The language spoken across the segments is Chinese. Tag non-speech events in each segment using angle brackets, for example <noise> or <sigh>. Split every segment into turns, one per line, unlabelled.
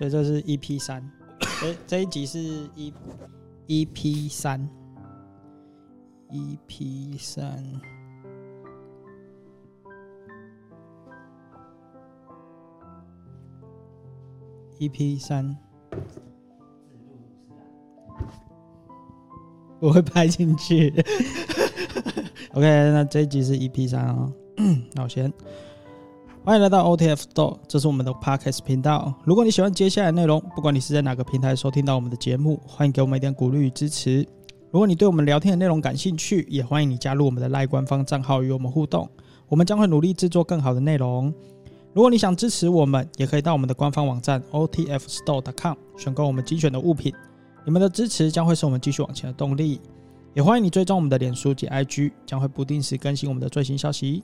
所以这是 EP 三，这这一集是 E EP 三，EP 三，EP 三，我会拍进去。<laughs> OK，那这一集是 EP 三啊，<coughs> 那我先。欢迎来到 OTF Store，这是我们的 Podcast 频道。如果你喜欢接下来的内容，不管你是在哪个平台收听到我们的节目，欢迎给我们一点鼓励与支持。如果你对我们聊天的内容感兴趣，也欢迎你加入我们的赖官方账号与我们互动。我们将会努力制作更好的内容。如果你想支持我们，也可以到我们的官方网站 OTFStore.com 选购我们精选的物品。你们的支持将会是我们继续往前的动力。也欢迎你追踪我们的脸书及 IG，将会不定时更新我们的最新消息。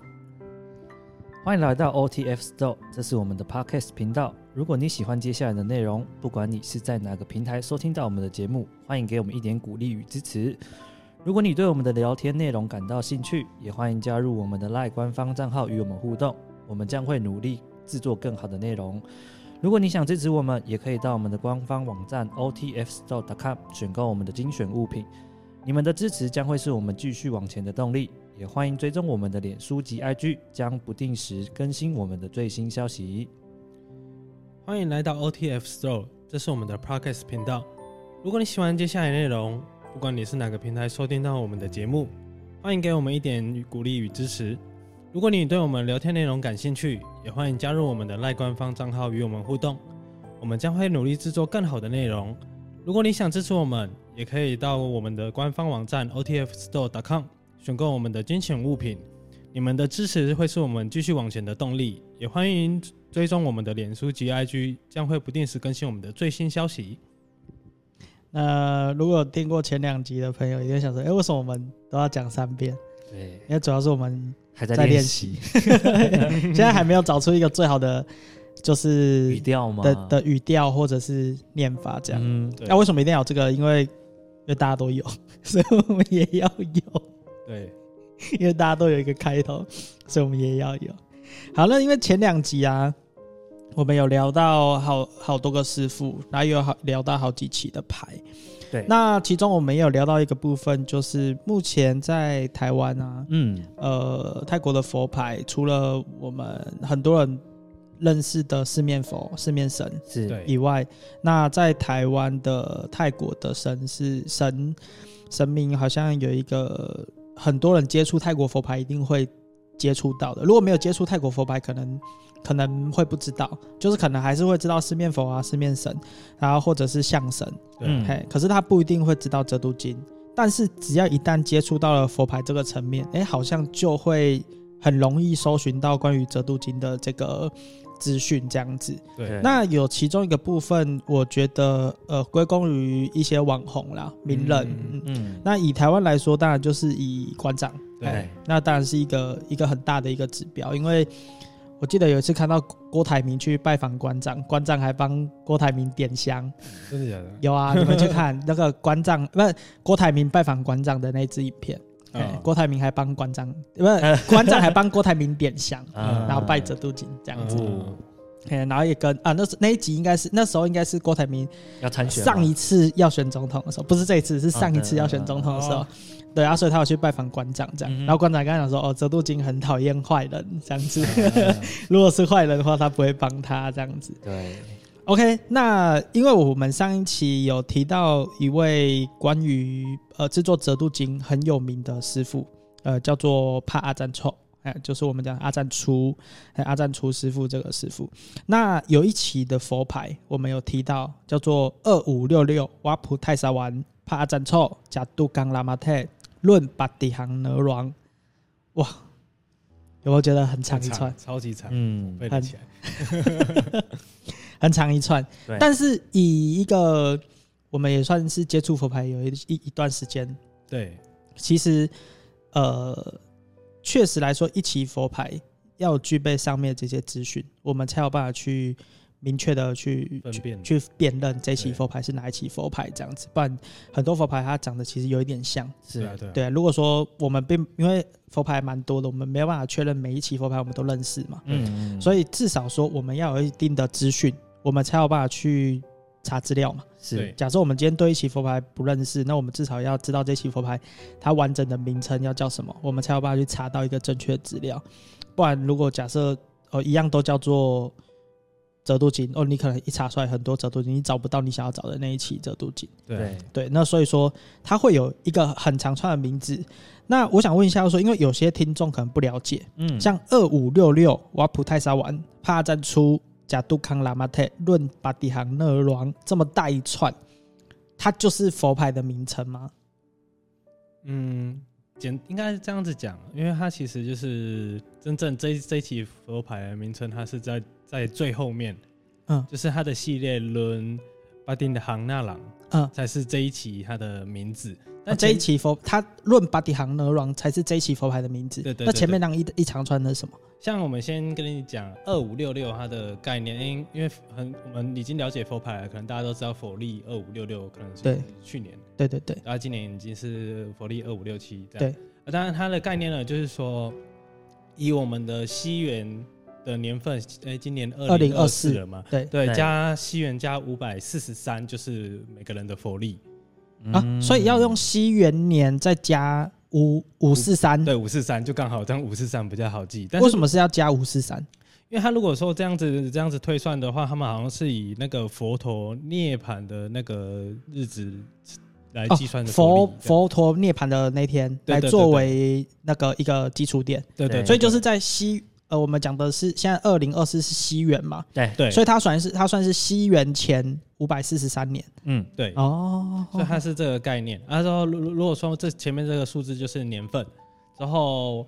欢迎来到 OTF Store，这是我们的 Podcast 频道。如果你喜欢接下来的内容，不管你是在哪个平台收听到我们的节目，欢迎给我们一点鼓励与支持。如果你对我们的聊天内容感到兴趣，也欢迎加入我们的 Live 官方账号与我们互动。我们将会努力制作更好的内容。如果你想支持我们，也可以到我们的官方网站 OTFStore.com 选购我们的精选物品。你们的支持将会是我们继续往前的动力。也欢迎追踪我们的脸书及 IG，将不定时更新我们的最新消息。
欢迎来到 OTF Store，这是我们的 Podcast 频道。如果你喜欢接下来内容，不管你是哪个平台收听到我们的节目，欢迎给我们一点鼓励与支持。如果你对我们聊天内容感兴趣，也欢迎加入我们的赖官方账号与我们互动。我们将会努力制作更好的内容。如果你想支持我们，也可以到我们的官方网站 OTFStore.com。选购我们的精选物品，你们的支持会是我们继续往前的动力。也欢迎追踪我们的脸书及 IG，将会不定时更新我们的最新消息。
那如果有听过前两集的朋友，一定想说：哎，为什么我们都要讲三遍？
对，
因为主要是我们
还在练习，<laughs> <laughs>
现在还没有找出一个最好的就是
语调吗？
的的语调或者是念法这样。
嗯，
那为什么一定要有这个？因为因为大家都有，<laughs> 所以我们也要有。
对，<laughs>
因为大家都有一个开头，<laughs> 所以我们也要有。好，那因为前两集啊，我们有聊到好好多个师傅，然后又有好聊到好几期的牌。
对，
那其中我们也有聊到一个部分，就是目前在台湾啊，
嗯，
呃，泰国的佛牌，除了我们很多人认识的四面佛、四面神
是
以外，那在台湾的泰国的神是神神明，好像有一个。很多人接触泰国佛牌一定会接触到的，如果没有接触泰国佛牌，可能可能会不知道，就是可能还是会知道四面佛啊、四面神，然后或者是象神，嗯，嘿，可是他不一定会知道折度金。但是只要一旦接触到了佛牌这个层面，哎，好像就会很容易搜寻到关于折度金的这个。资讯这样子，
对，
那有其中一个部分，我觉得呃归功于一些网红啦、名人，嗯，嗯，那以台湾来说，当然就是以馆长，
对，
那当然是一个一个很大的一个指标，因为我记得有一次看到郭台铭去拜访馆长，馆长还帮郭台铭点香，
真的假的？
有啊，你们去看那个馆长，不是郭台铭拜访馆长的那支影片。欸、郭台铭还帮馆长，不是 <laughs> 馆长还帮郭台铭点香，然后拜折度金这样子。欸、然后也跟啊，那是那一集应该是那时候应该是郭台铭
要参选，
上一次要选总统的时候，不是这一次，是上一次要选总统的时候。对啊，所以他要去拜访馆长这样。然后馆长跟他讲说，哦，折度金很讨厌坏人这样子，<laughs> <laughs> 如果是坏人的话，他不会帮他这样子。
对。
OK，那因为我们上一期有提到一位关于呃制作折度金很有名的师傅，呃叫做帕阿赞臭，哎，就是我们讲阿赞初，哎阿赞初师傅这个师傅。那有一期的佛牌我们有提到，叫做二五六六瓦普泰沙丸帕阿赞臭加杜冈拉马特论巴底行 ner 王，哇，有没有觉得很长一串？
超级长，
嗯，
背得起
来。<laughs> <laughs> <laughs> 很长一串，但是以一个我们也算是接触佛牌有一一一段时间，
对，
其实呃，确实来说，一期佛牌要具备上面这些资讯，我们才有办法去明确的去
分辨。
去辨认这期佛牌是哪一期佛牌这样子。不然很多佛牌它长得其实有一点像，
是啊，
对啊。如果说我们并因为佛牌蛮多的，我们没有办法确认每一期佛牌我们都认识嘛，
嗯，嗯，
所以至少说我们要有一定的资讯。我们才有办法去查资料嘛。
是
假设我们今天对一期佛牌不认识，那我们至少要知道这期佛牌它完整的名称要叫什么，我们才有办法去查到一个正确的资料。不然，如果假设哦一样都叫做折度金哦，你可能一查出来很多折度金，你找不到你想要找的那一期折度金。
对
对，
对，那所以说它会有一个很长串的名字。那我想问一下说，因为有些听众可能不了解，
嗯，
像二五六六瓦普泰沙丸帕赞出假杜康喇嘛特论巴迪杭勒王这么大一串，它就是佛牌的名称吗？
嗯，简应该是这样子讲，因为它其实就是真正这这一期佛牌的名称，它是在在最后面，
嗯
就是它的系列轮巴丁的行纳朗，
嗯，
才是这一期它的名字。那
那这一期佛它论巴迪行那郎才是这一期佛牌的名字。
对对对
那前面那一一长串的是什么？
像我们先跟你讲二五六六它的概念，因因为很我们已经了解佛牌了，可能大家都知道佛历二五六六可能是
对
去年，
对对对
然后今年已经是佛历二五六七这样。
对
啊，当然它的概念呢，就是说以我们的西元的年份，哎，今年二零二四了嘛，对
对，
加西元加五百四十三，就是每个人的佛历。
啊，所以要用西元年再加五五四三。
对，五四三就刚好，这样五四三比较好记。但
为什么是要加五四三？
因为他如果说这样子这样子推算的话，他们好像是以那个佛陀涅槃的那个日子来计算的
哦佛佛陀涅槃的那天
来
作为那个一个基础点，
对对，
对
所以就是在西呃，我们讲的是现在二零二四是西元嘛，
对。
对，
所以它算是它算是西元前五百四十三年。
嗯
对，
哦，
所以它是这个概念。然后如如果说这前面这个数字就是年份，然后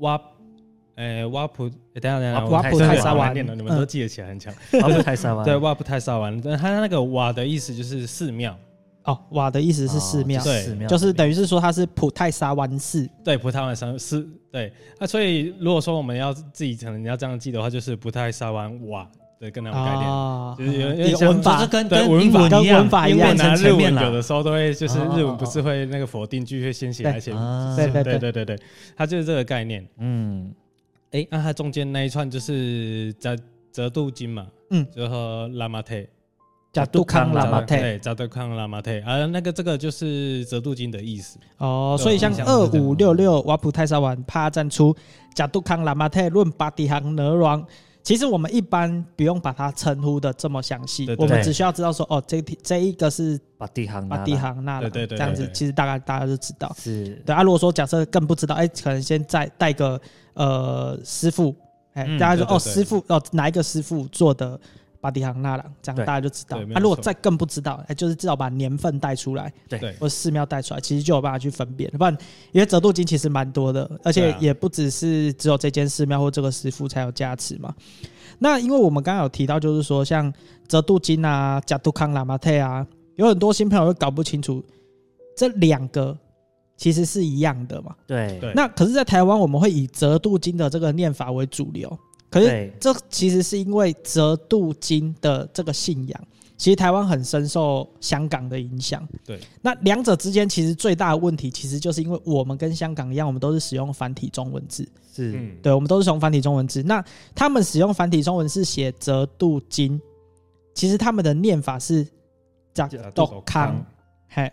挖，呃挖普，欸等下等下，
挖
我
普
这个
泰沙湾
念了，你们
嗯
都记得起来很强。
阿布泰沙湾。
对，挖普泰沙湾，但它那个瓦的意思就是寺庙，
哦，瓦的意思是寺庙，
对
寺庙
就是等于是说它是普泰沙湾寺
对，普泰湾山是，对。那所以如果说我们要自己可能要这样记的话，就是普泰沙湾瓦对跟那种概念。
啊，
就是有有
一
点像
文法
就是跟
对
跟英
文法
跟
文一样，
文法一样
英文
拿日文。有的时候都会就是
哦
日文不是会那个否定句会先写在前面，
啊
对对
对对对对，它就是这个概念。
嗯，
哎，那它中间那一串就是折折度金嘛，
嗯，
就和拉马特，
加杜康拉马特
对，折度康拉马特，啊，那个这个就是折度金的意思。
哦，所以像二五六六瓦普泰沙丸帕赞出加杜康拉马特论巴迪行哪王。其实我们一般不用把它称呼的这么详
细，
我
们
只需要知道说，哦，这题这一个是
巴蒂杭
巴迪行那了，
对对对
这样子其实大概大家就知道。
是，
对啊，如果说假设更不知道，哎，可能先再带个呃师傅，哎，
嗯
大家就哦师傅哦哪一个师傅做的巴迪杭那了，这
样
大家就知道。啊，如果再更不知道，哎，就是至少把年份带出来，
对
对
或寺庙带出来，其实就有办法去分辨。不然，因为折度金其实蛮多的，而且也不只是只有这间寺庙或这个师傅才有加持嘛。那因为我们刚刚有提到，就是说像折度金啊、贾杜康喇嘛特啊，有很多新朋友会搞不清楚这两个其实是一样的嘛。
对
对
那可是，在台湾我们会以折度金的这个念法为主流，可是
对
这其实是因为折度金的这个信仰，其实台湾很深受香港的影响。
对，
那两者之间其实最大的问题，其实就是因为我们跟香港一样，我们都是使用繁体中文字。
是，
嗯，
对，我们都是使用繁体中文字。那他们使用繁体中文是写折度金，其实他们的念法是叫
叫
斗
斗
康
康，
嘿，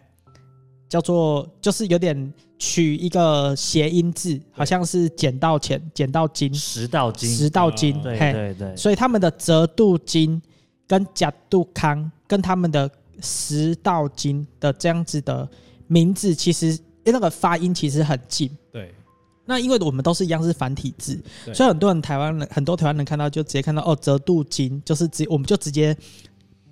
叫做就是有点取一个谐音字，好像是捡到钱、捡到金、
十到金，
十道金，
哦
对，对对，
所以他们的折度金跟假度康跟他们的十到金的这样子的名字，其实那个发音其实很近。
对，
那因为我们都是一样是繁体字，所以很多人台湾人很多台湾人看到就直接看到哦折度金，就是直我们就直接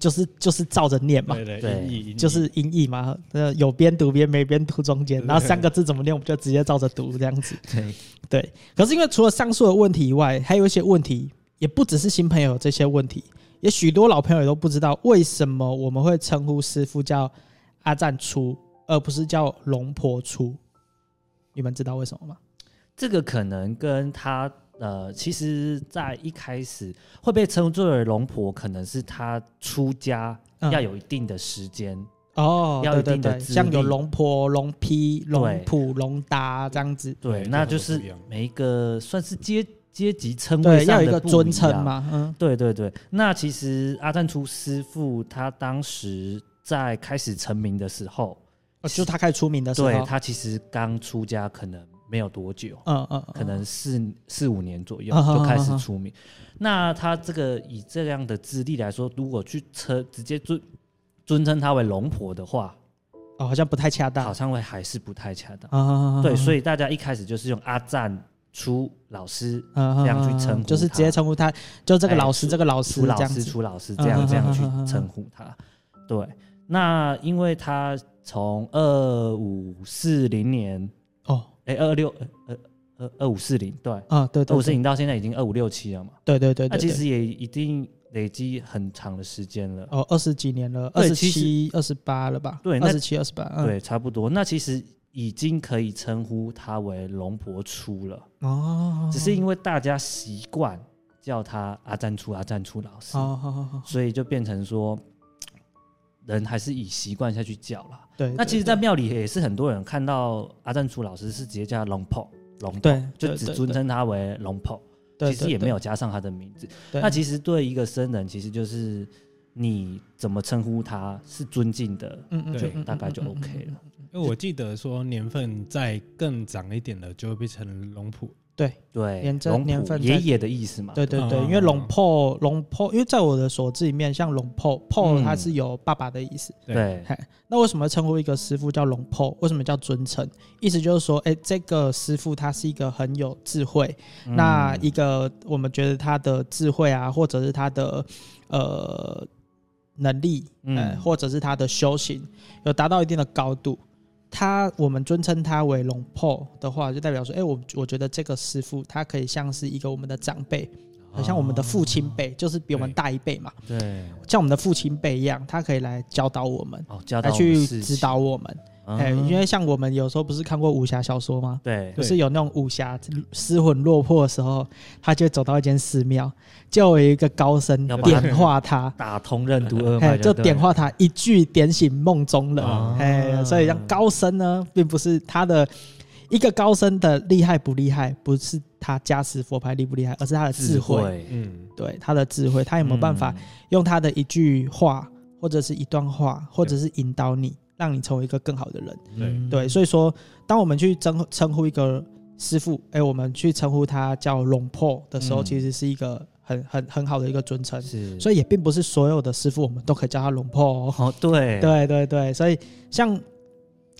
就是就是照着念嘛，
对对
对
音译
就是音译嘛，呃有边读边没边读中
间，
然后三个字怎么念我们就直接照着读这样子。
对
对，可是因为除了上述的问题以外，还有一些问题，也不只是新朋友有这些问题，也许多老朋友也都不知道为什么我们会称呼师傅叫阿赞出，而不是叫龙婆出。你们知道为什么吗？
这个可能跟他呃，其实，在一开始会被称作为龙婆，可能是他出家
嗯
要有一定的时间，
哦，
要有一定的资
像有龙婆、龙批、
龙
普、龙达这样子。
对，
那就是每一个算是阶阶级称
对，
谓
要有一个
上的一样。
尊称嘛，嗯，
对对对，那其实阿赞出师傅他当时在开始成名的时候，
哦就他开始出名的时候，
对他其实刚出家，可能没有多久，
嗯嗯，嗯。
可能四四五年左右
嗯
就开始出名。那他这个以这样的资历来说，如果去称直接尊尊称他为龙婆的话，
哦，好像不太恰当，
好像会还是不太恰当。
啊，
对，所
以
以大家一开始就是用阿赞出老师
这
这样去称呼
就是直接称呼他，就这个老师，
哎
这个老师
出老师、
这样子，
初老师这样这样去称呼他。对，那因为他从二五四零年，
哦，
哎，二六呃二二五四零，对，
啊，对对，
二五四零到现在已经二五六七了嘛。
对对对，
那其实也一定累积很长的时间了。
哦，二十几年了，二十七、二十八了吧？
对那
二十七、二十八，嗯
对，差不多。那其实已经可以称呼他为龙婆初了，
哦，
只是因为大家习惯叫他阿赞初、阿赞初老
师，
所以就变成说，人还是以习惯下去叫了。
对，
那其
实，
在庙里也是很多人看到阿赞初老师是直接叫他龙婆，龙婆
对，
就只尊，称他为龙婆，其实也没有。加上他的名字。那其实对一个僧人，其实就是你怎么称呼他是尊敬的，
嗯嗯，
对
嗯
大概就 OK 了。。
因为我记得说年份再更长一点的，就会变成龙普。
对
对，
年真
龙
年份在
爷爷的意思嘛。
对对对，
嗯
因为龙破龙破，因为在我的所知里面，像龙破破，
嗯
它是有爸爸的意思。对，那为什么称呼一个师傅叫龙破？为什么叫尊称？意思就是说，哎，这个师傅他是一个很有智慧，
嗯
那一个我们觉得他的智慧啊，或者是他的呃能力，
嗯
呃，或者是他的修行有达到一定的高度，他我们尊称他为龙婆的话，就代表说，哎，我我觉得这个师傅他可以像是一个我们的长辈，很像我们的父亲辈，就是比我们大一辈嘛，
对。
像我们的父亲辈一样，他可以来教导我们，
哦，教导
来
我们
去指导我们。哎、
嗯
因为像我们有时候不是看过武侠小说吗？
对。
不是有那种武侠失魂落魄的时候，他就走到一间寺庙，就有一个高僧点化他，<laughs>
打通任督二
哎，
脉，
就点化他，一句点醒梦中人。
哦
哎，所以像高僧呢，并不是他的一个高僧的厉害不厉害，不是他加持佛牌厉不厉害，而是他的智慧。
嗯，
对他的智慧，他有没有办法用他的一句话，或者是一段话，或者是引导你，让你成为一个更好的人？
嗯。
对，所以说，当我们去称称呼一个师傅，哎，我们去称呼他叫龙破的时候，
嗯。
其实是一个很很很好的一个尊称。
是，
所以也并不是所有的师傅我们都可以叫他龙破哦。
哦 <laughs> 对。
对对对，所以像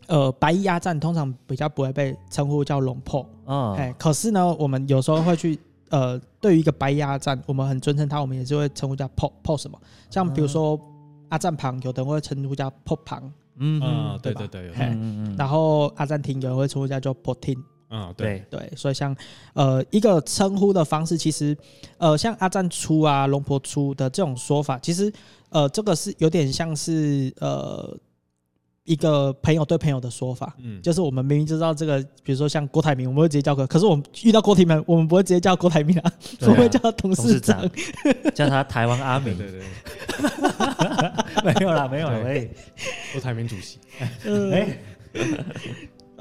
呃白衣阿赞通常比较不会被称呼叫龙破，
嗯
哎，可是呢，我们有时候会去呃，对于一个白衣阿赞，我们很尊称他，我们也是会称呼叫破破什么，像比如说阿赞旁，有的人会称呼叫破旁，
嗯
嗯，
对吧？
对对对，有
嘿。
嗯嗯。
然后阿赞廷有人会称呼叫做破听。
啊，对，
对。
对，所以像呃一个称呼的方式，其实呃像阿赞出啊、龙婆出的这种说法，其实呃这个是有点像是呃一个朋友对朋友的说法，
嗯，
就是我们明明知道这个，比如说像郭台铭，我们会直接叫哥，可是我们遇到郭台铭，我们不会直接叫郭台铭啊，
对啊。
不会叫他董
董事
事长
长。叫他台湾阿明，
对对对，<laughs>
没有啦，没有啦，
对。
喂，
郭台铭主席，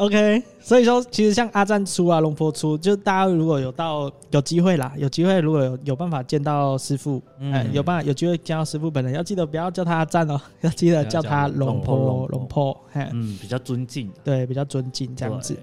OK，所以说其实像阿赞出啊、龙婆出，就大家如果有到有机会啦，有机会如果有有办法见到师傅，
嗯。
哎，有办法有机会见到师傅本人，要记得不要叫他阿赞哦，<laughs> 要记得叫他龙婆
龙婆
龙婆，嘿，
嗯，比较尊敬
对，比较尊敬这样子。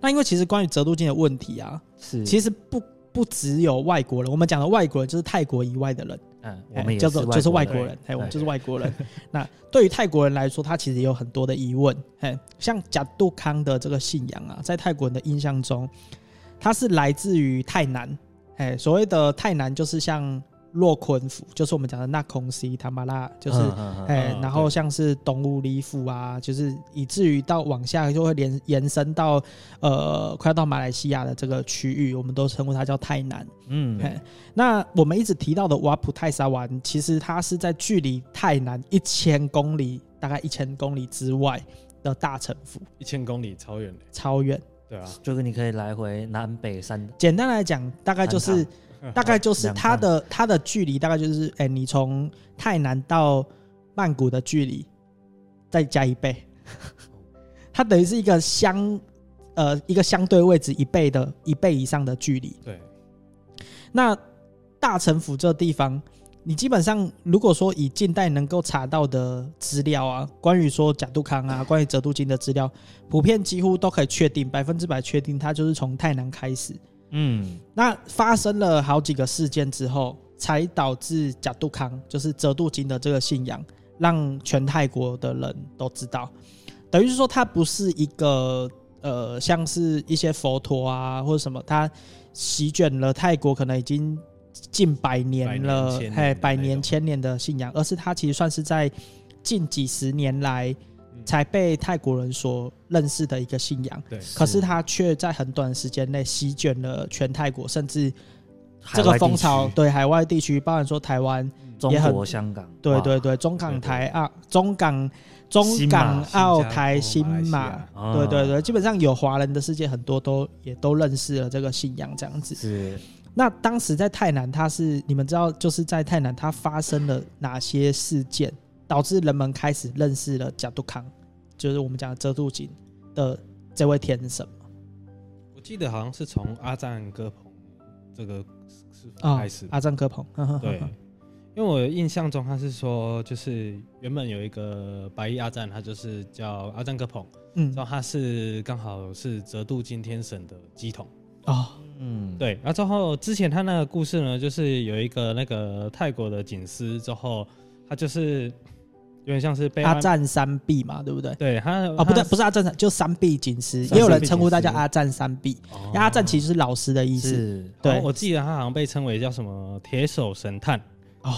那因为其实关于折度金的问题啊，
是，
其实不不只有外国人，我们讲的外国人就是泰国以外的人。
嗯，我
哎
们也
叫做就是外
国
国人，哎，我
们
就是外国人。<laughs> 那对于泰国人来说，他其实也有很多的疑问。哎，像贾杜康的这个信仰啊，在泰国人的印象中，它是来自于泰南。哎，所谓的泰南就是像洛坤府，就是我们讲的那空西塔马拉，就是。然后像是东乌里府啊，就是以至于到往下就会连延伸到呃，快要到马来西亚的这个区域，我们都称呼它叫泰南。
嗯
嘿，那我们一直提到的瓦普泰沙湾，其实它是在距离泰南一千公里，大概一千公里之外的大城府，
一千公里超远的，
超远。
对啊，
就是你可以来回南北三，
简单来讲，大概就是大概就是它的它的距离大概就是，哎、你从泰南到曼谷的距离再加一倍，<laughs> 它等于是一个相呃一个相对位置一倍的一倍以上的距离。
对，
那大城府这地方，你基本上如果说以近代能够查到的资料啊，关于说贾杜康啊，关于泽度金的资料，普遍几乎都可以确定，百分之百确定，它就是从泰南开始。嗯，那发生了好几个事件之后，才导致贾杜康就是泽度金的这个信仰，让全泰国的人都知道。等于是说，它不是一个呃，像是一些佛陀啊或者什么，它席卷了泰国，可能已经近百年了，嘿，百年千年的信仰，而是它其实算是在近几十年来。才被泰国人所认识的一个信仰，对，可是他却在很短时间内席卷了全泰国，甚至这个风潮对海外地区，包含说台湾、
中国、香港，
对对对，中港台啊、中港、中港澳台、新马，对对对，基本上有华人的世界很多都也都认识了这个信仰，这样子。是。那当时在泰南，它是你们知道，就是在泰南，它发生了哪些事件？导致人们开始认识了甲杜康，就是我们讲的泽度金的这位天神。
我记得好像是从阿赞哥彭这个师傅开始。
哦、阿赞哥彭，
对，因为我印象中他是说，就是原本有一个白衣阿赞，他就是叫阿赞哥彭，嗯，然后他是刚好是折度金天神的乩童。哦，嗯，对，然后之后之前他那个故事呢，就是有一个那个泰国的警司，之后他就是。有点像是被
阿赞三臂嘛，对不对？
对，他
哦，不对，不是阿赞三，就三臂警司，也有人称呼他叫阿赞三臂。因为阿赞其实是老师的意思。对，
我记得他好像被称为叫什么铁手神探哦。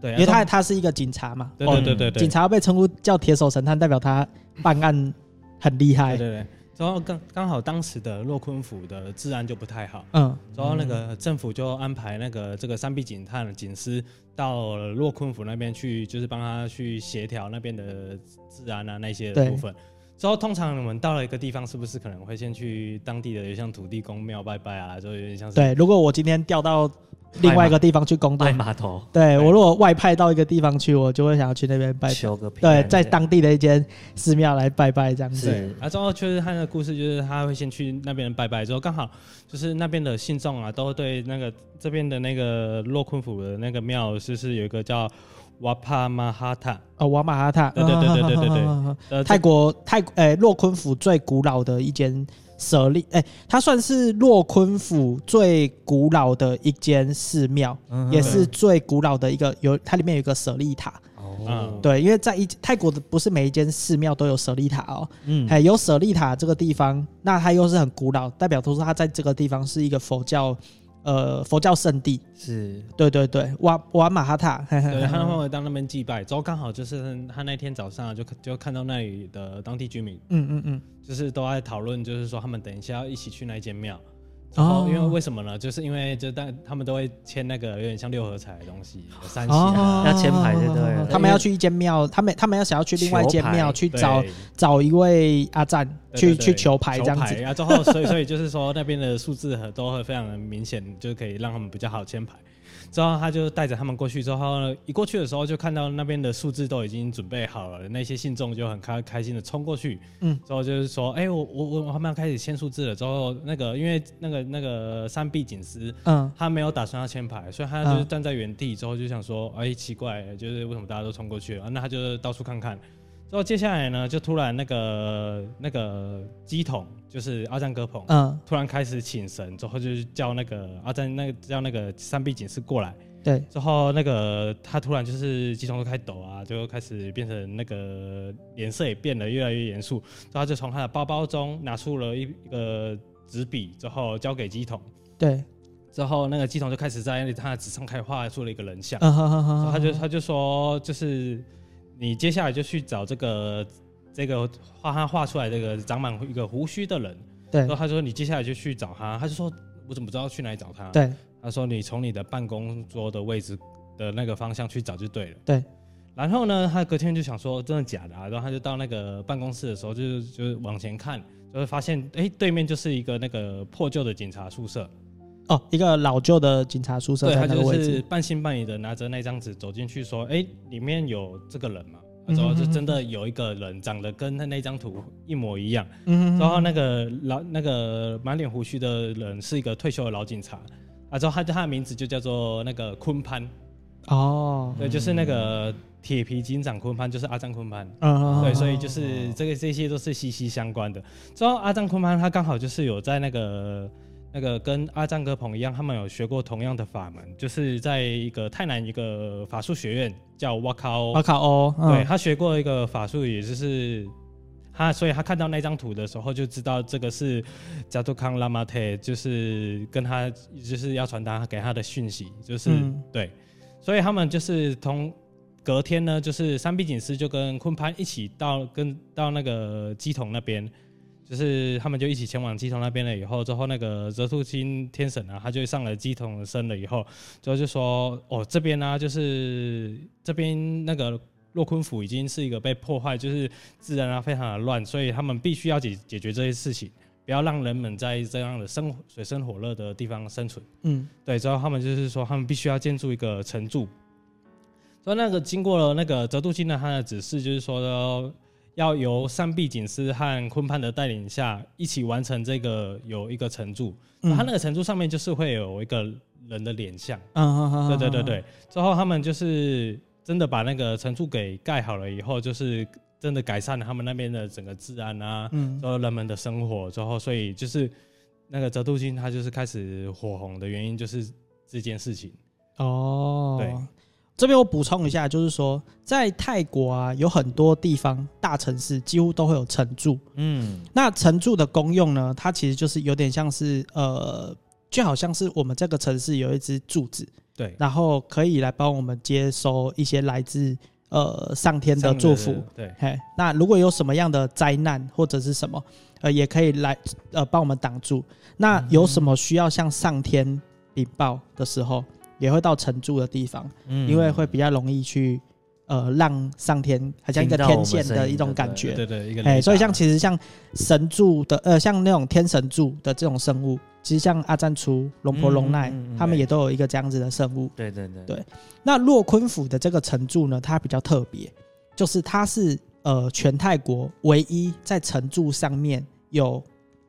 对，
因为他他是一个警察嘛。
对对对对对。
警察被称呼叫铁手神探，代表他办案很厉害。
对对。然后刚刚好当时的洛坤府的治安就不太好。嗯。然后那个政府就安排那个这个三臂警探警司。到洛坤府那边去，就是帮他去协调那边的治安啊那些的部分。之后通常我们到了一个地方，是不是可能会先去当地的像土地公庙拜拜啊？就有点像是。
对，如果我今天调到。另外一个地方去工作，
码头。
对，我如果外派到一个地方去，我就会想要去那边拜拜。对，在当地的一间寺庙来拜拜这样子。
对，啊，之后确实他的故事就是他会先去那边拜拜，之后刚好就是那边的信众啊，都对那个这边的那个洛坤府的那个庙，就是有一个叫瓦帕马哈塔。
哦，瓦马哈塔。
对对对对对对对。<laughs>
呃，泰国泰诶洛坤府最古老的一间。舍利，哎、欸，它算是洛坤府最古老的一间寺庙，嗯、也是最古老的一个有，它里面有一个舍利塔。哦，对，因为在一泰国的不是每一间寺庙都有舍利塔哦，嗯，哎有舍利塔这个地方，那它又是很古老，代表都是它在这个地方是一个佛教。呃，佛教圣地。是，对对对，瓦瓦马哈塔，对，<laughs>
他们会到那边祭拜，之后刚好就是他那天早上就就看到那里的当地居民，嗯嗯嗯，就是都在讨论，就是说他们等一下要一起去那间庙。然后，因为为什么呢？就是因为就但他们都会签那个有点像六合彩的东西，有三期
要签牌对不对？
他们要去一间庙，他们他们要想要去另外一间庙去找找一位阿赞去去求牌这样子。
然后所以所以就是说那边的数字都会非常的明显，就可以让他们比较好签牌。之后他就带着他们过去，之后呢一过去的时候就看到那边的数字都已经准备好了，那些信众就很开开心的冲过去，嗯，之后就是说，哎、欸，我我我他们要开始签数字了。之后那个因为那个那个三臂警司，嗯，他没有打算要签牌，所以他就是站在原地，之后就想说，哎、欸，奇怪，就是为什么大家都冲过去了？那他就到处看看。之后接下来呢，就突然那个那个乩童。就是阿赞哥彭，嗯，突然开始请神，之后就是叫那个阿赞，那个叫那个三臂警士过来，对，之后那个他突然就是乩童都开始抖啊，就开始变成那个脸色也变得越来越严肃，之后他就从他的包包中拿出了一一个纸笔，之后交给乩童，对，之后那个乩童就开始在他的纸上开始画出了一个人像，嗯哼哼哼，他就他就说，就是你接下来就去找这个。这个画他画出来这个长满一个胡须的人，对，然后他说你接下来就去找他，他就说我怎么知道去哪里找他？对，他说你从你的办公桌的位置的那个方向去找就对了。对，然后呢，他隔天就想说真的假的啊？然后他就到那个办公室的时候，就就往前看，就会发现哎，对面就是一个那个破旧的警察宿舍。
哦，一个老旧的警察宿舍。
对，他就是半信半疑的拿着那张纸走进去说，哎，里面有这个人吗？然后就真的有一个人长得跟他那张图一模一样，嗯然后那个老那个满脸胡须的人是一个退休的老警察，啊，之后他他的名字就叫做那个昆潘，
哦，
对，就是那个铁皮警长昆潘，就是阿张昆潘，
嗯，
对，所以就是这个这些都是息息相关的。之后阿张昆潘他刚好就是有在那个。那个跟阿赞哥鹏一样，他们有学过同样的法门，就是在一个泰南一个法术学院叫瓦卡欧。
瓦卡欧，嗯、
对，他学过一个法术，也就是他，所以他看到那张图的时候就知道这个是加杜康拉玛特，就是跟他就是要传达给他的讯息，就是、嗯、对，所以他们就是同隔天呢，就是三臂警司就跟昆潘一起到跟到那个机童那边。就是他们就一起前往乩童那边了，以后之后那个泽兔金天神啊，他就上了乩童身了以后，之后就说哦这边呢、啊，就是这边那个洛坤府已经是一个被破坏，就是自然啊非常的乱，所以他们必须要解解决这些事情，不要让人们在这样的生水深火热的地方生存。嗯，对，之后他们就是说他们必须要建筑一个城柱，所以那个经过了那个泽兔金的他的指示，就是说的。要由三臂警司和昆潘的带领下，一起完成这个有一个城柱，嗯、他那个城柱上面就是会有一个人的脸像。嗯，对对对对。之后他们就是真的把那个城柱给盖好了以后，就是真的改善了他们那边的整个治安啊，嗯，之后人们的生活。之后所以就是那个泽度金他就是开始火红的原因就是这件事情。哦，对。
这边我补充一下，就是说，在泰国啊，有很多地方大城市几乎都会有城柱。嗯，那城柱的功用呢，它其实就是有点像是呃，就好像是我们这个城市有一支柱子，
对，
然后可以来帮我们接收一些来自呃上天的祝福。
对，
嘿，那如果有什么样的灾难或者是什么，呃，也可以来呃帮我们挡住。那有什么需要向上天禀报的时候？也会到城柱的地方，嗯，因为会比较容易去，呃，让上天好像一个天线的一种感觉，
对对，一个
哎，所以像其实像神柱的，呃，像那种天神柱的这种生物，其实像阿赞楚、龙婆、龙奈，他们也都有一个这样子的生物，
对对对。
对。那洛坤府的这个城柱呢，它比较特别，就是它是呃全泰国唯一在城柱上面有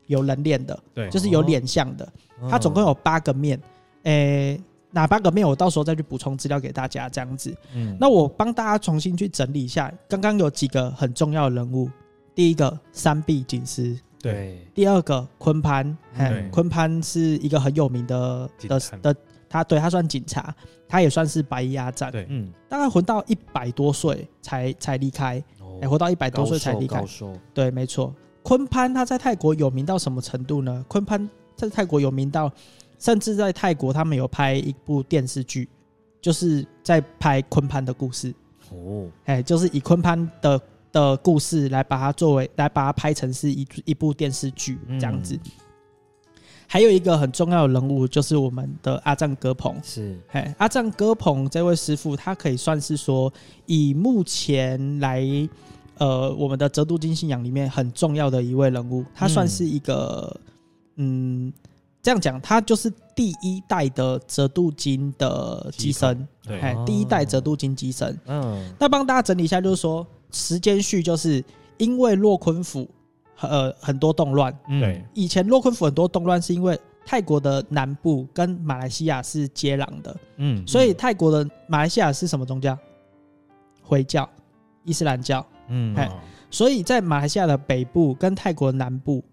有人脸的，
对，
就是有脸像的，它总共有八个面，诶。哪八个面，我到时候再去补充资料给大家，这样子。嗯，那我帮大家重新去整理一下，刚刚有几个很重要的人物。第一个三臂警司，
对。
第二个坤潘，对，昆潘是一个很有名的的的，他对他算警察，他也算是白衣阿赞，
对，嗯，
大概活到一百多岁才才离开，哎，活到一百多岁才离开，对，没错。坤潘他在泰国有名到什么程度呢？坤潘在泰国有名到。甚至在泰国，他们有拍一部电视剧，就是在拍昆潘的故事。哦，哎，就是以昆潘的的故事来把它作为，来把它拍成是一一部电视剧这样子。嗯、还有一个很重要的人物，就是我们的阿赞哥鹏。
是，
哎，阿赞哥鹏这位师傅，他可以算是说，以目前来，呃，我们的泽度金信仰里面很重要的一位人物。他算是一个，嗯。嗯这样讲，它就是第一代的折度金的机身，
对，
第一代折度金机身。嗯，那帮大家整理一下，就是说时间序，就是因为洛昆府呃很多动乱，
对，
以前洛昆府很多动乱是因为泰国的南部跟马来西亚是接壤的，嗯，所以泰国的马来西亚是什么宗教？回教、伊斯兰教，嗯，所以在马来西亚的北部跟泰国的南部。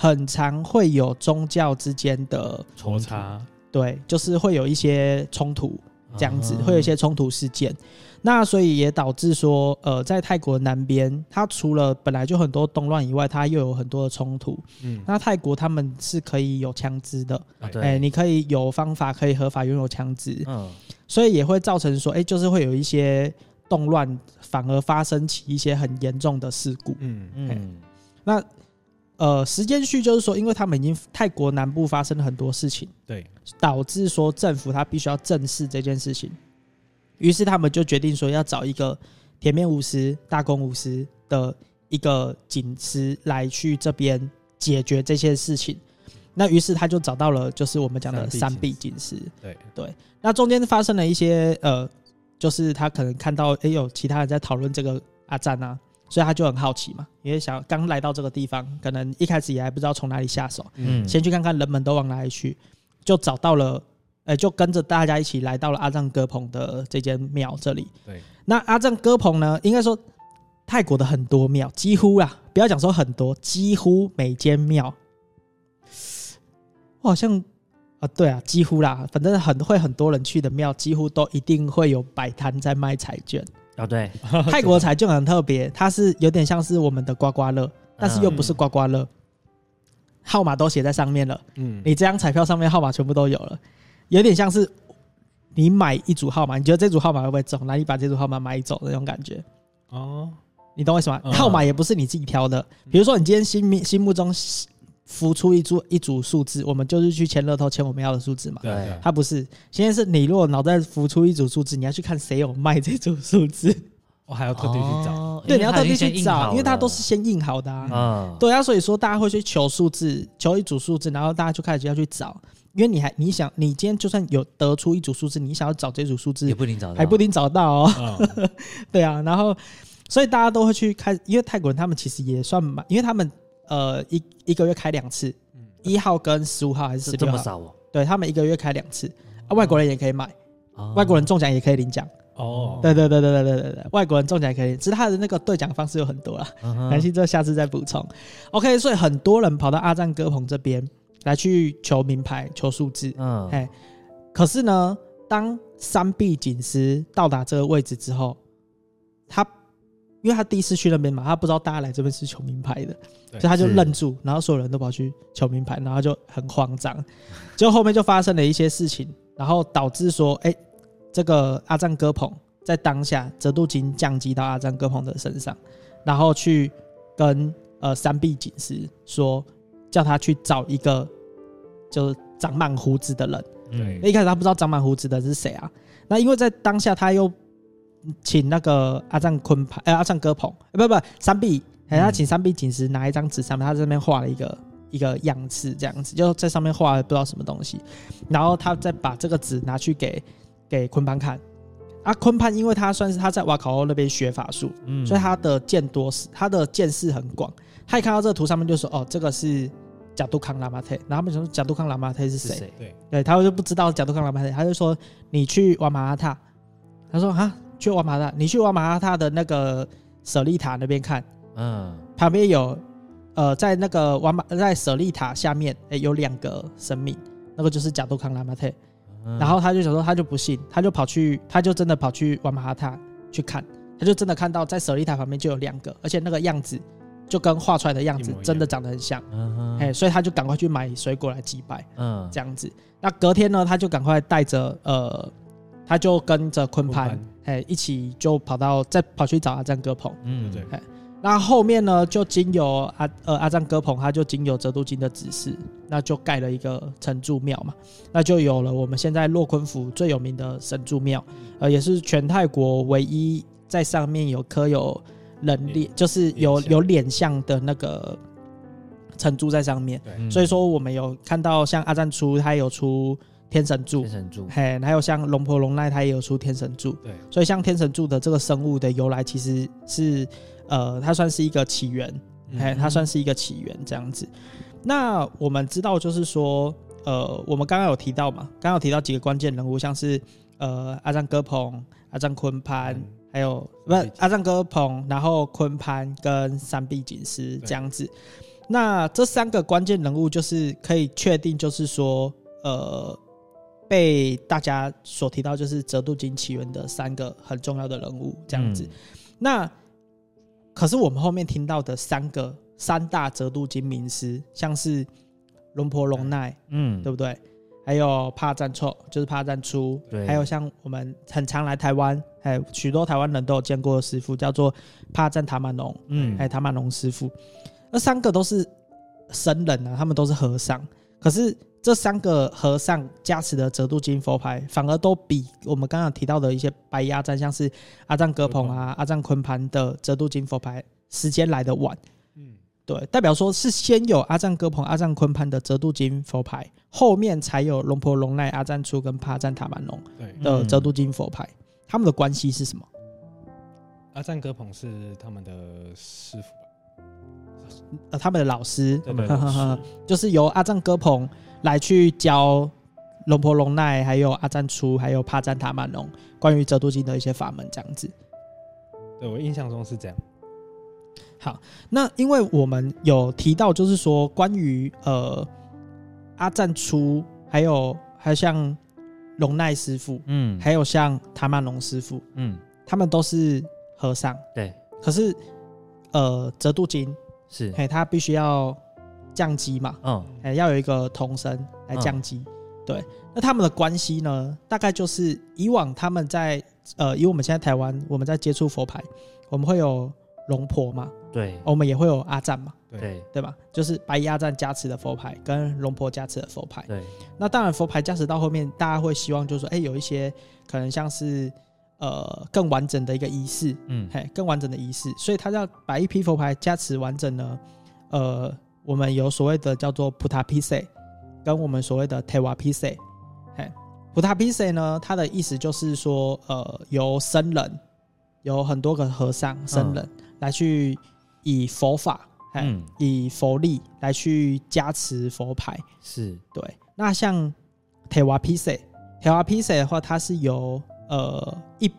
很常会有宗教之间的
摩擦，
对，就是会有一些冲突，这样子会有一些冲突事件。那所以也导致说，呃，在泰国南边，它除了本来就很多动乱以外，它又有很多的冲突。嗯，那泰国他们是可以有枪支的，哎，你可以有方法可以合法拥有枪支。嗯，所以也会造成说，哎，就是会有一些动乱，反而发生起一些很严重的事故。嗯嗯，那。呃，时间序就是说，因为他们已经泰国南部发生了很多事情，
对，
导致说政府他必须要正视这件事情，于是他们就决定说要找一个铁面无私、大公无私的一个警司来去这边解决这些事情。那于是他就找到了，就是我们讲的三 B 警司。
对
对，那中间发生了一些呃，就是他可能看到哎有其他人在讨论这个阿赞啊。所以他就很好奇嘛，因为想刚来到这个地方，可能一开始也还不知道从哪里下手，嗯，先去看看人们都往哪里去，就找到了呃，就跟着大家一起来到了阿赞哥棚的这间庙这里。
对，
那阿赞哥棚呢，应该说泰国的很多庙，几乎啊，不要讲说很多，几乎每间庙，我好像啊，对啊，几乎啦，反正很会很多人去的庙，几乎都一定会有摆摊在卖彩券。
哦，对，<laughs>
泰国的彩券很特别，它是有点像是我们的刮刮乐，但是又不是刮刮乐，号码都写在上面了。嗯，你这张彩票上面号码全部都有了，有点像是你买一组号码，你觉得这组号码会不会中？那你把这组号码买走那种感觉。哦，你懂为什么？号码也不是你自己挑的，比如说你今天心心心目中。浮出一组一组数字，我们就是去签乐透，签我们要的数字嘛。对，他不是。现在是你如果脑袋浮出一组数字，你要去看谁有卖这组数字，<laughs>
我还要特地去找。
哦、
对，你要特地去找，因为它都是先印好的啊。嗯、对啊，所以说大家会去求数字，求一组数字，然后大家就开始就要去找，因为你还你想，你今天就算有得出一组数字，你想要找这组数字，
也不一定找到，
还不一定找到哦。哦 <laughs> 对啊，然后所以大家都会去开，因为泰国人他们其实也算蛮，因为他们。呃，一一个月开两次，一号跟十五号还是十六号？这么少哦？对，他们一个月开两次，啊，外国人也可以买，外国人中奖也可以领奖。哦，对对对对对对对对，外国人中奖也可以，只是他的那个兑奖方式有很多啦。南希这下次再补充。OK，所以很多人跑到阿赞哥棚这边来去求名牌、求数字。嗯，哎，可是呢，当三臂警司到达这个位置之后，他。因为他第一次去那边嘛，他不知道大家来这边是求名牌的，所以他就愣住，然后所有人都跑去求名牌，然后就很慌张，结果后面就发生了一些事情，然后导致说，哎，这个阿赞哥鹏在当下泽度金降级到阿赞哥鹏的身上，然后去跟呃三臂警司说，叫他去找一个就是长满胡子的人，对，一开始他不知道长满胡子的是谁啊，那因为在当下他又。请那个阿赞坤盘，呃，阿赞哥棚，不不，三 B，，哎，他请三臂警司拿一张纸上面，他在这边画了一个一个样子，这样子，就在上面画了不知道什么东西，然后他再把这个纸拿去给给坤潘看，啊，坤潘因为他算是他在瓦考欧那边学法术，嗯，所以他的见多识，他的见识很广，他一看到这个图上面就说，哦，这个是贾杜康拉玛特，然后他们说贾杜康拉玛特是谁？对，对，他就不知道贾杜康拉玛特，他就说你去瓦马阿塔，他说啊。去瓦马塔，你去瓦马哈塔的那个舍利塔那边看，嗯，旁边有，呃，在那个瓦马在舍利塔下面，哎，有两个神明，那个就是贾多康拉玛特，嗯、然后他就想说，他就不信，他就跑去，他就真的跑去瓦马哈塔去看，他就真的看到在舍利塔旁边就有两个，而且那个样子就跟画出来的样子真的长得很像，嗯哎，所以他就赶快去买水果来祭拜，嗯，这样子，那隔天呢，他就赶快带着，呃，他就跟着坤盘。哎，一起就跑到再跑去找阿赞哥鹏，嗯，对。那后面呢，就经由阿呃阿赞哥鹏，他就经由泽度金的指示，那就盖了一个神柱庙嘛，那就有了我们现在洛坤府最有名的神柱庙，呃，也是全泰国唯一在上面有刻有人脸，就是有有脸像的那个神柱在上面。对所以说我们有看到像阿赞出，他有出。天神柱，天神柱，嘿，还有像龙婆龙奈，它也有出天神柱，对，所以像天神柱的这个生物的由来，其实是，呃，它算是一个起源，嘿，它算是一个起源这样子。那我们知道，就是说，呃，我们刚刚有提到嘛，刚刚有提到几个关键人物，像是呃阿赞哥鹏、阿赞坤盘，还有不是阿赞哥鹏，然后坤潘跟三臂警司这样子。那这三个关键人物，就是可以确定，就是说，呃。被大家所提到，就是折度金起源的三个很重要的人物，这样子。嗯、那可是我们后面听到的三个三大折度金名师，像是龙婆龙奈，嗯，对不对？还有帕赞错，就是帕赞出，对。还有像我们很常来台湾，还有许多台湾人都有见过的师傅，叫做帕赞塔玛农，嗯，还有塔玛农师傅。那三个都是神人啊，他们都是和尚，可是。这三个和尚加持的折度金佛牌，反而都比我们刚刚提到的一些白衣阿赞，像是阿赞哥棚啊、阿赞坤盘的折度金佛牌，时间来的晚。嗯，对，代表说是先有阿赞哥棚、阿赞坤盘的折度金佛牌，后面才有龙婆龙奈、阿赞初跟帕赞塔满龙的折度金佛牌。他们的关系是什么？
阿赞哥棚是他们的师傅，
呃，他们的老师，<laughs> 就是由阿赞哥棚。来去教龙婆龙奈，还有阿赞初，还有帕赞塔曼农，关于折度金的一些法门这样子。
对，我印象中是这样。
好，那因为我们有提到，就是说关于呃阿赞初，还有还有像龙奈师傅，嗯，还有像塔曼龙师傅，嗯，他们都是和尚，
对。
可是呃折度金
是，
嘿，他必须要降级嘛，嗯，哎，要有一个童生来降级，嗯、对。那他们的关系呢，大概就是以往他们在呃，以我们现在台湾我们在接触佛牌，我们会有龙婆嘛。
对，
我们也会有阿赞嘛，
对
对吧？就是白衣阿赞加持的佛牌，跟龙婆加持的佛牌。
对，
那当然佛牌加持到后面，大家会希望就是说，哎，有一些可能像是呃更完整的一个仪式，嗯，嘿，更完整的仪式，所以他要把一批佛牌加持完整呢，呃，我们有所谓的叫做普塔皮塞，跟我们所谓的特瓦皮塞，嘿，普塔皮塞呢，它的意思就是说，呃，由僧人，有很多个和尚僧人、嗯、来去。以佛法，嗯，以佛力来去加持佛牌，
是
对。那像铁瓦皮塞，铁瓦皮塞的话，它是由呃一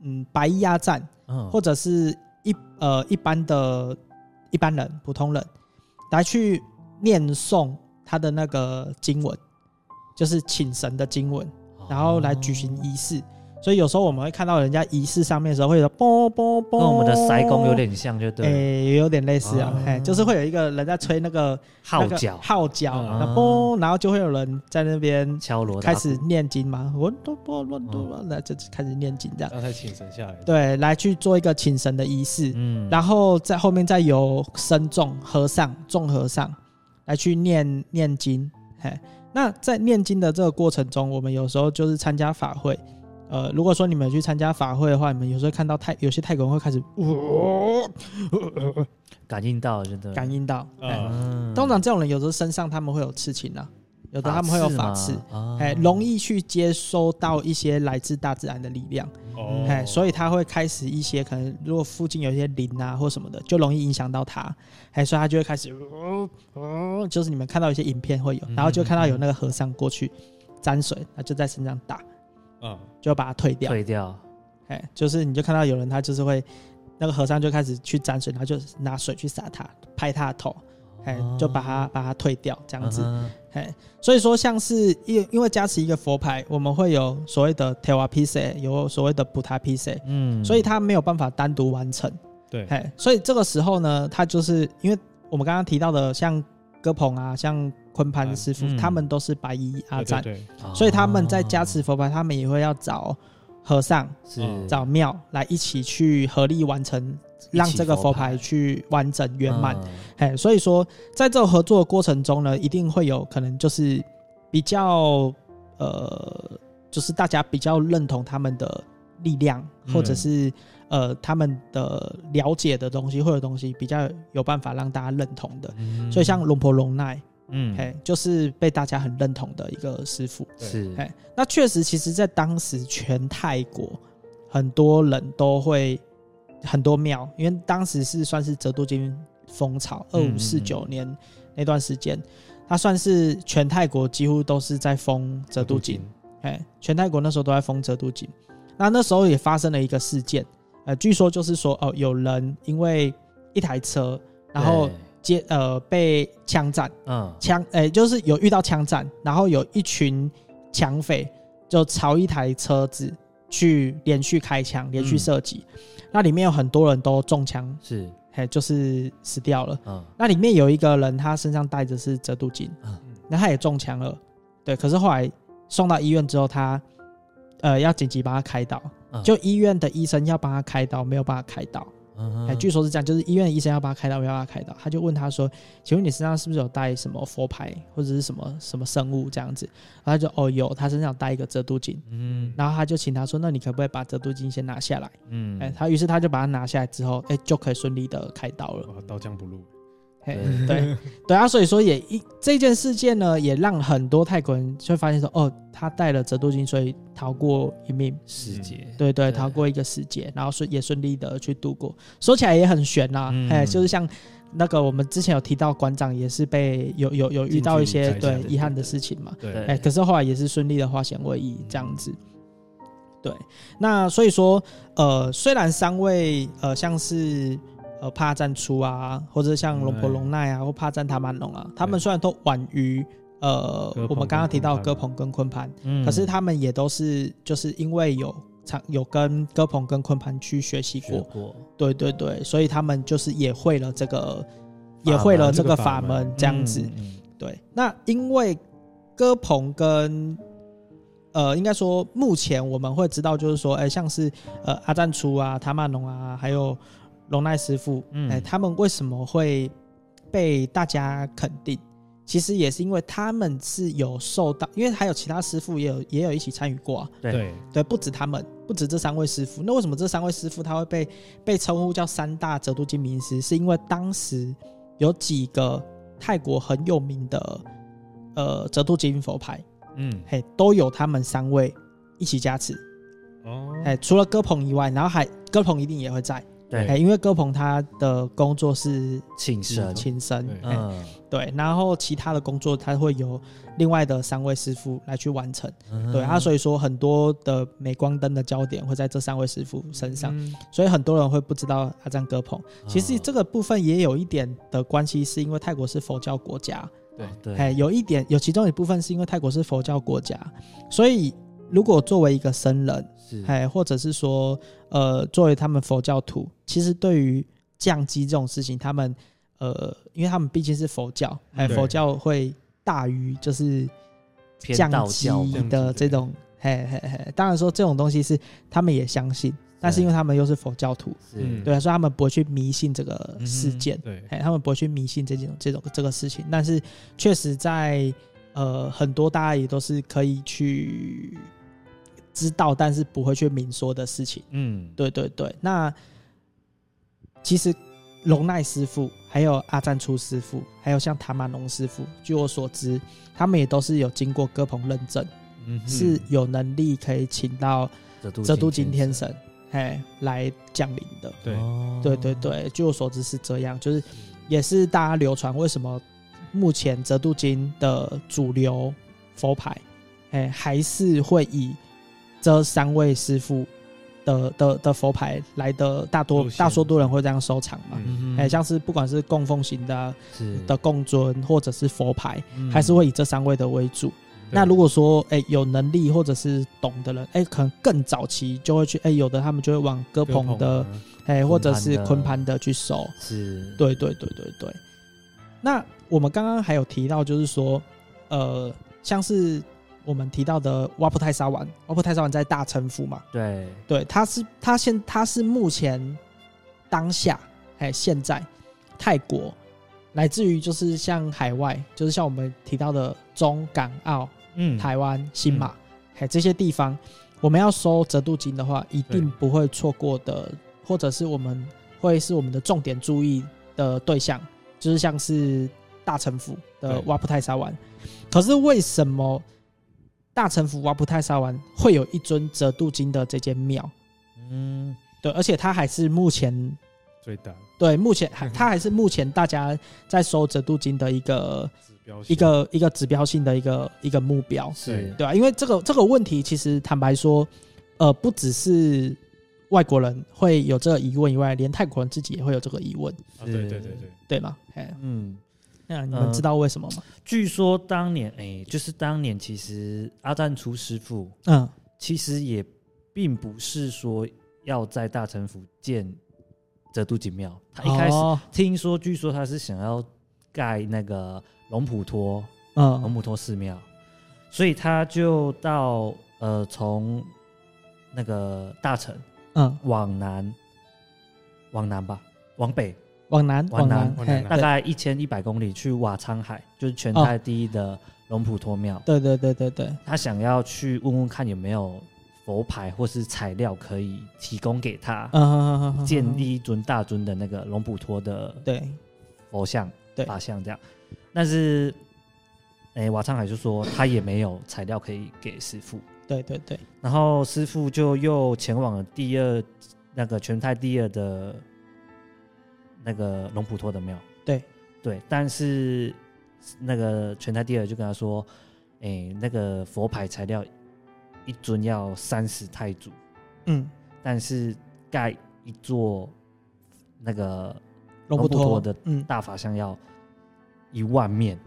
嗯白衣阿赞，嗯，或者是一呃一般的一般人普通人来去念诵他的那个经文，就是请神的经文，然后来举行仪式。哦所以有时候我们会看到人家仪式上面的时候会有啵啵啵，跟
我们的塞公有点像，就对，哎、
欸，也有点类似啊，哎、哦，就是会有一个人在吹那个
号角，
号角，那啵，然后就会有人在那边
敲锣，
开始念经嘛，我都不乱读了，那就开始念经这样，
然后才请神下来，
对，来去做一个请神的仪式，嗯，然后在后面再由僧众和尚众和尚来去念念经，嘿，那在念经的这个过程中，我们有时候就是参加法会。呃，如果说你们去参加法会的话，你们有时候看到泰有些泰国人会开始，
感应到真的
感应到，嗯，通常这种人有时候身上他们会有刺青啊，有的他们会有法刺，哎，容易去接收到一些来自大自然的力量，哎，所以他会开始一些可能如果附近有一些灵啊或什么的，就容易影响到他，哎，所以他就会开始，就是你们看到一些影片会有，然后就看到有那个和尚过去沾水，他就在身上打。嗯，就把它退掉，
退掉，
哎，就是你就看到有人他就是会，那个和尚就开始去沾水，然后就拿水去洒他，拍他的头，哎，就把它把它退掉，这样子，哎，所以说像是因因为加持一个佛牌，我们会有所谓的铁瓦皮塞，有所谓的普塔皮塞，嗯，所以他没有办法单独完成，
对，
哎，所以这个时候呢，他就是因为我们刚刚提到的像哥鹏啊，像。坤潘师傅，嗯、他们都是白衣阿赞，对对对，所以他们在加持佛牌，他们也会要找和尚，是找庙来一起去合力完成，让这个佛牌去完整圆满。哎、嗯，所以说在这个合作的过程中呢，一定会有可能就是比较呃，就是大家比较认同他们的力量，或者是呃他们的了解的东西，或者东西比较有办法让大家认同的。嗯、所以像龙婆龙奈。嗯，嘿，就是被大家很认同的一个师傅，
是，
嘿，那确实，其实，在当时全泰国很多人都会很多庙，因为当时是算是泽度金风潮，二五四九年那段时间，它算是全泰国几乎都是在封泽度金，哎，全泰国那时候都在封泽度金，那那时候也发生了一个事件，呃，据说就是说，哦，有人因为一台车，然后。接呃被枪战，嗯，枪诶、欸、就是有遇到枪战，然后有一群抢匪就朝一台车子去连续开枪，连续射击，嗯、那里面有很多人都中枪，是，嘿，就是死掉了，嗯，那里面有一个人他身上带着是泽度金，嗯，那他也中枪了，对，可是后来送到医院之后，他呃要紧急帮他开刀，嗯、就医院的医生要帮他开刀，没有办法开刀。哎，据说是这样，就是医院的医生要帮他开刀，不要帮他开刀，他就问他说：“请问你身上是不是有带什么佛牌或者是什么什么生物这样子？”然后他就哦有，他身上带一个遮度金，嗯，然后他就请他说：“那你可不可以把遮度金先拿下来？”嗯，哎，他于是他就把它拿下来之后，哎，就可以顺利的开刀了。
刀枪不入。
对。<laughs> 对。对啊，所以说也一这件事件呢，也让很多泰国人就会发现说，哦，他带了折度金，所以逃过一命，
死劫，
对对，逃过一个死劫，然后顺也顺利的去度过。说起来也很悬呐，哎，就是像那个我们之前有提到馆长也是被有有有遇到一些对遗憾的事情嘛，
对，
哎，可是后来也是顺利的化险为夷这样子。对，那所以说，呃，虽然三位呃像是呃帕赞初啊，或者像龙婆龙奈啊，或帕赞塔曼龙啊，他们虽然都晚于呃我们刚刚提到的哥鹏跟昆盘，可是他们也都是就是因为有常有跟哥鹏跟昆盘去学习过，过，对对对，所以他们就是也会了这个，也会了这个法门。这样子。对，那因为哥鹏跟呃，应该说，目前我们会知道，就是说，哎、欸，像是呃阿赞初啊、塔曼龙啊，还有龙奈师傅，哎、欸，他们为什么会被大家肯定？其实也是因为他们是有受到，因为还有其他师傅也有也有一起参与过、啊，
对
对，不止他们，不止这三位师傅。那为什么这三位师傅他会被被称呼叫三大泽度金名师？是因为当时有几个泰国很有名的呃泽度金佛牌。嗯，嘿，都有他们三位一起加持哦。哎，除了哥鹏以外，然后还哥鹏一定也会在，对，因为歌鹏他的工作是
请神，
请神，嗯，对，然后其他的工作他会由另外的三位师傅来去完成，嗯、对啊，所以说很多的镁光灯的焦点会在这三位师傅身上，嗯、所以很多人会不知道阿赞歌鹏。其实这个部分也有一点的关系，是因为泰国是佛教国家。
对对，
哎，有一点，有其中一部分是因为泰国是佛教国家，所以如果作为一个僧人，是，哎，或者是说，呃，作为他们佛教徒，其实对于降级这种事情，他们，呃，因为他们毕竟是佛教，哎，佛教会大于就是降乩的这种，嘿嘿嘿，当然说这种东西是他们也相信。但是因为他们又是佛教徒，对，对，所以他们不会去迷信这个事件，嗯、对，他们不会去迷信这种这种这个事情。但是确实在呃很多大家也都是可以去知道，但是不会去明说的事情。嗯，对对对。那其实龙奈师傅、还有阿赞初师傅、还有像塔玛龙师傅，据我所知，他们也都是有经过哥鹏认证，嗯，是有能力可以请到泽度金天神。哎，来降临的，对，对对对，据我所知是这样，就是也是大家流传为什么目前折度金的主流佛牌，哎，还是会以这三位师傅的的的佛牌来的大多大多人会这样收藏嘛？哎，像是不管是供奉型的的供尊或者是佛牌，还是会以这三位的为主。那如果说，哎、欸，有能力或者是懂的人，哎、欸，可能更早期就会去，哎、欸，有的他们就会往哥鹏的，哎、欸，或者是昆盘的去收。是，对对对对对。那我们刚刚还有提到，就是说，呃，像是我们提到的瓦普泰沙丸，瓦普泰沙丸在大城府嘛？对对，它是它现它是目前当下，哎，现在泰国，乃至于就是像海外，就是像我们提到的中港澳。嗯，台湾、新马，哎、嗯，这些地方，我们要收折度金的话，一定不会错过的，或者是我们会是我们的重点注意的对象，就是像是大城府的瓦普泰沙丸。可是为什么大城府瓦普泰沙湾会有一尊折度金的这间庙？嗯，对，而且它还是目前最大，对，目前还它还是目前大家在收折度金的一个。一个一个指标性的一个一个目标是对吧？因为这个这个问题，其实坦白说，呃，不只是外国人会有这个疑问以外，连泰国人自己也会有这个疑问。对对对对，对吗？嗯，那你们知道为什么吗？
据说当年，哎，就是当年，其实阿赞初师傅，嗯，其实也并不是说要在大城府建泽都景庙，他一开始听说，据说他是想要盖那个。龙普托，嗯，龙普托寺庙，所以他就到呃，从那个大城，嗯，往南，往南吧，往北，
往南，
往南，大概一千一百公里去瓦仓海，就是全泰第一的龙普陀庙。
对对对对对，
他想要去问问看有没有佛牌或是材料可以提供给他，嗯，建立一尊大尊的那个龙普陀的对佛像，对法像这样。但是，哎、欸，瓦仓海就说他也没有材料可以给师傅。
对对对。
然后师傅就又前往了第二那个全泰第二的那个龙普托的庙。
对。
对，但是那个全台第二就跟他说，哎、欸，那个佛牌材料一尊要三十泰铢，
嗯，
但是盖一座那个
龙普陀
的
嗯。
大法像要一万面
哦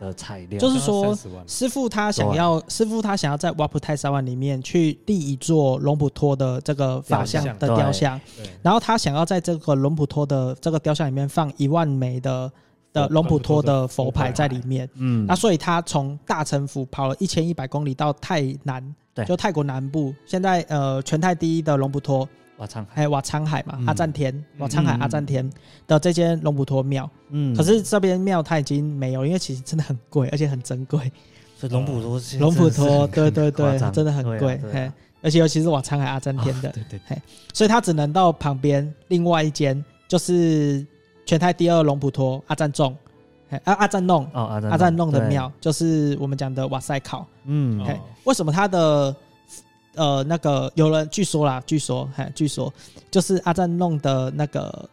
的材料，
就是
说
师傅他想要，师傅他想要在瓦普泰沙湾里面去立一座龙普托的这个法像的雕像，然后他想要在这个龙普托的这个雕像里面放一万枚的的龙普托的佛牌在里面。
嗯，
那所以他从大城府跑了一千一百公里到泰南，
对。
就泰国南部，现在呃全泰第一的龙普陀。
瓦仓海，
瓦仓海嘛，
嗯。
阿赞天，瓦仓海阿赞天的这间龙普陀庙，
嗯，
可是这边庙它已经没有，因为其实真的很贵，而且很珍贵。
所以龙普陀，
龙普陀，对
对对
真的很贵，而且尤其是瓦仓海阿赞天的，
对对
嘿，所以他只能到旁边另外一间，就是全台第二龙普陀阿赞众，阿阿赞弄，
哦，阿
阿赞弄的庙，就是我们讲的瓦塞考。
嗯，
为什么他的呃那个有人据说啦，据说嘿，据说就是阿赞弄的那个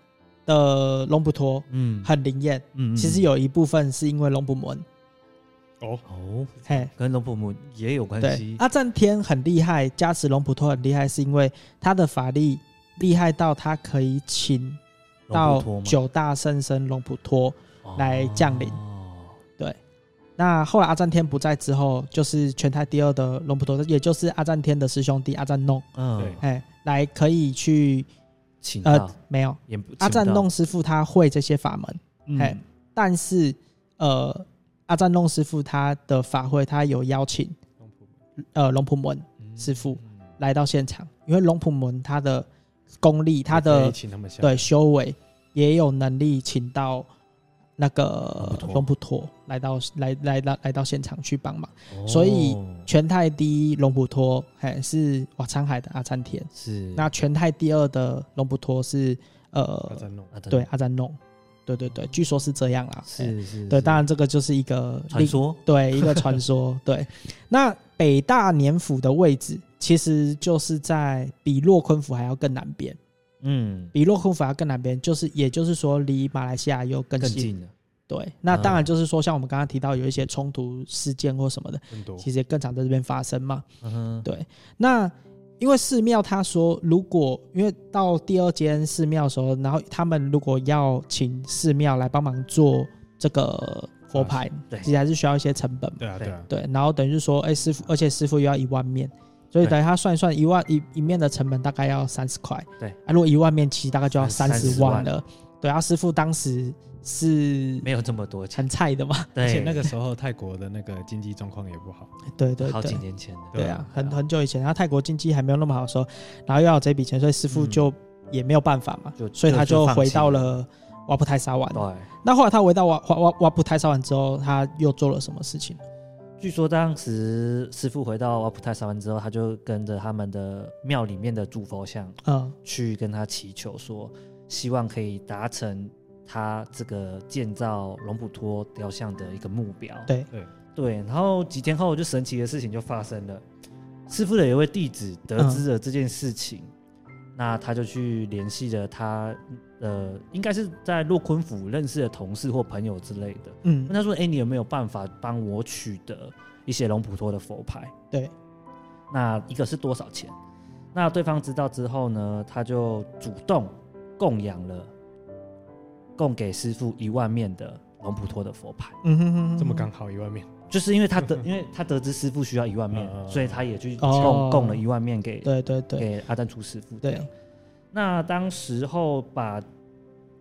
的龙普陀
嗯，
很灵验，
嗯，
其实有一部分是因为龙普门，
哦，
哦，
嘿，
跟龙普门也有关
对
系，，
阿赞天很厉害，加持龙普陀很厉害，是因为他的法力厉害到他可以
请
到九大圣僧龙普陀。来降临。
哦
那后来阿赞天不在之后，就是全台第二的龙普陀，也就是阿赞天的师兄弟阿赞弄，
嗯。
对，
哎，来可以去
请
呃没有。阿
赞
弄师傅他会这些法门，
嗯。
但是呃，阿赞弄师傅他的法会，他有邀请
龙普
呃龙普门
嗯。
师傅来到现场，因为龙普门他的功力，他的对修为也有能力请到那个
龙普陀
龙普陀来到来来到来到现场去帮忙。
哦。
所以全泰第一龙普陀，还是瓦仓海的阿赞田，
是。
那全泰第二的龙普陀是呃
阿
呃
赞弄，
啊
对，阿赞弄，对对对，据说是这样啦。是
是是，
对，当然这个就是一个
传说，<laughs>
对，一个传说。对，那北大年府的位置其实就是在比洛昆府还要更南边，
嗯，
比洛坤府还要更南边，就是也就是说离马来西亚又更近。
更近了，
对，那当然就是说，像我们刚刚提到有一些冲突事件或什么的，其实也更常在这边发生嘛。
嗯哼，
对，那因为寺庙他说，如果因为到第二间寺庙的时候，然后他们如果要请寺庙来帮忙做这个佛牌，
对。
其实还是需要一些成本嘛。
对啊对啊，
对，然后等于是说，哎，师傅，而且师傅又要一万面，所以等于他算一算，一万一一面的成本大概要三十块。
对
啊，如果一万面，漆大概就要三十万了。对啊，师傅当时是
没有这么多钱，
很菜的嘛。<laughs>
对，
而且那个时候泰国的那个经济状况也不好，
对对
好
几。
年前的，
对啊
对啊，
很很久以前，然后泰国经济还没有那么好的时候，然后又要有这笔钱，所以师傅就也没有办法嘛，
就
所以他就回到了瓦普泰沙湾。
对。
那后来他回到瓦瓦瓦瓦普泰沙湾之后，他又做了什么事情？
据说当时师傅回到阿普泰沙湾之后，他就跟着他们的庙里面的主佛像
嗯。
去跟他祈求说，希望可以达成他这个建造龙普托雕像的一个目标。
对。
对
对，然后几天后就神奇的事情就发生了，师傅的有一位弟子得知了这件事情，那他就去联系了他呃，应该是在洛坤府认识的同事或朋友之类的。
嗯
问他说：“哎、你有没有办法帮我取得一些龙普托的佛牌？
对，
那一个是多少钱？那对方知道之后呢，他就主动供养了，供给师傅一万面的龙普托的佛牌。
嗯哼哼哼，
这么刚好一万面，
就是因为他得，<laughs> 因为他得知师傅需要一万面，所以他也去
哦
供供了一万面给
对对对
给阿丹初师傅。这样
对，
那当时候把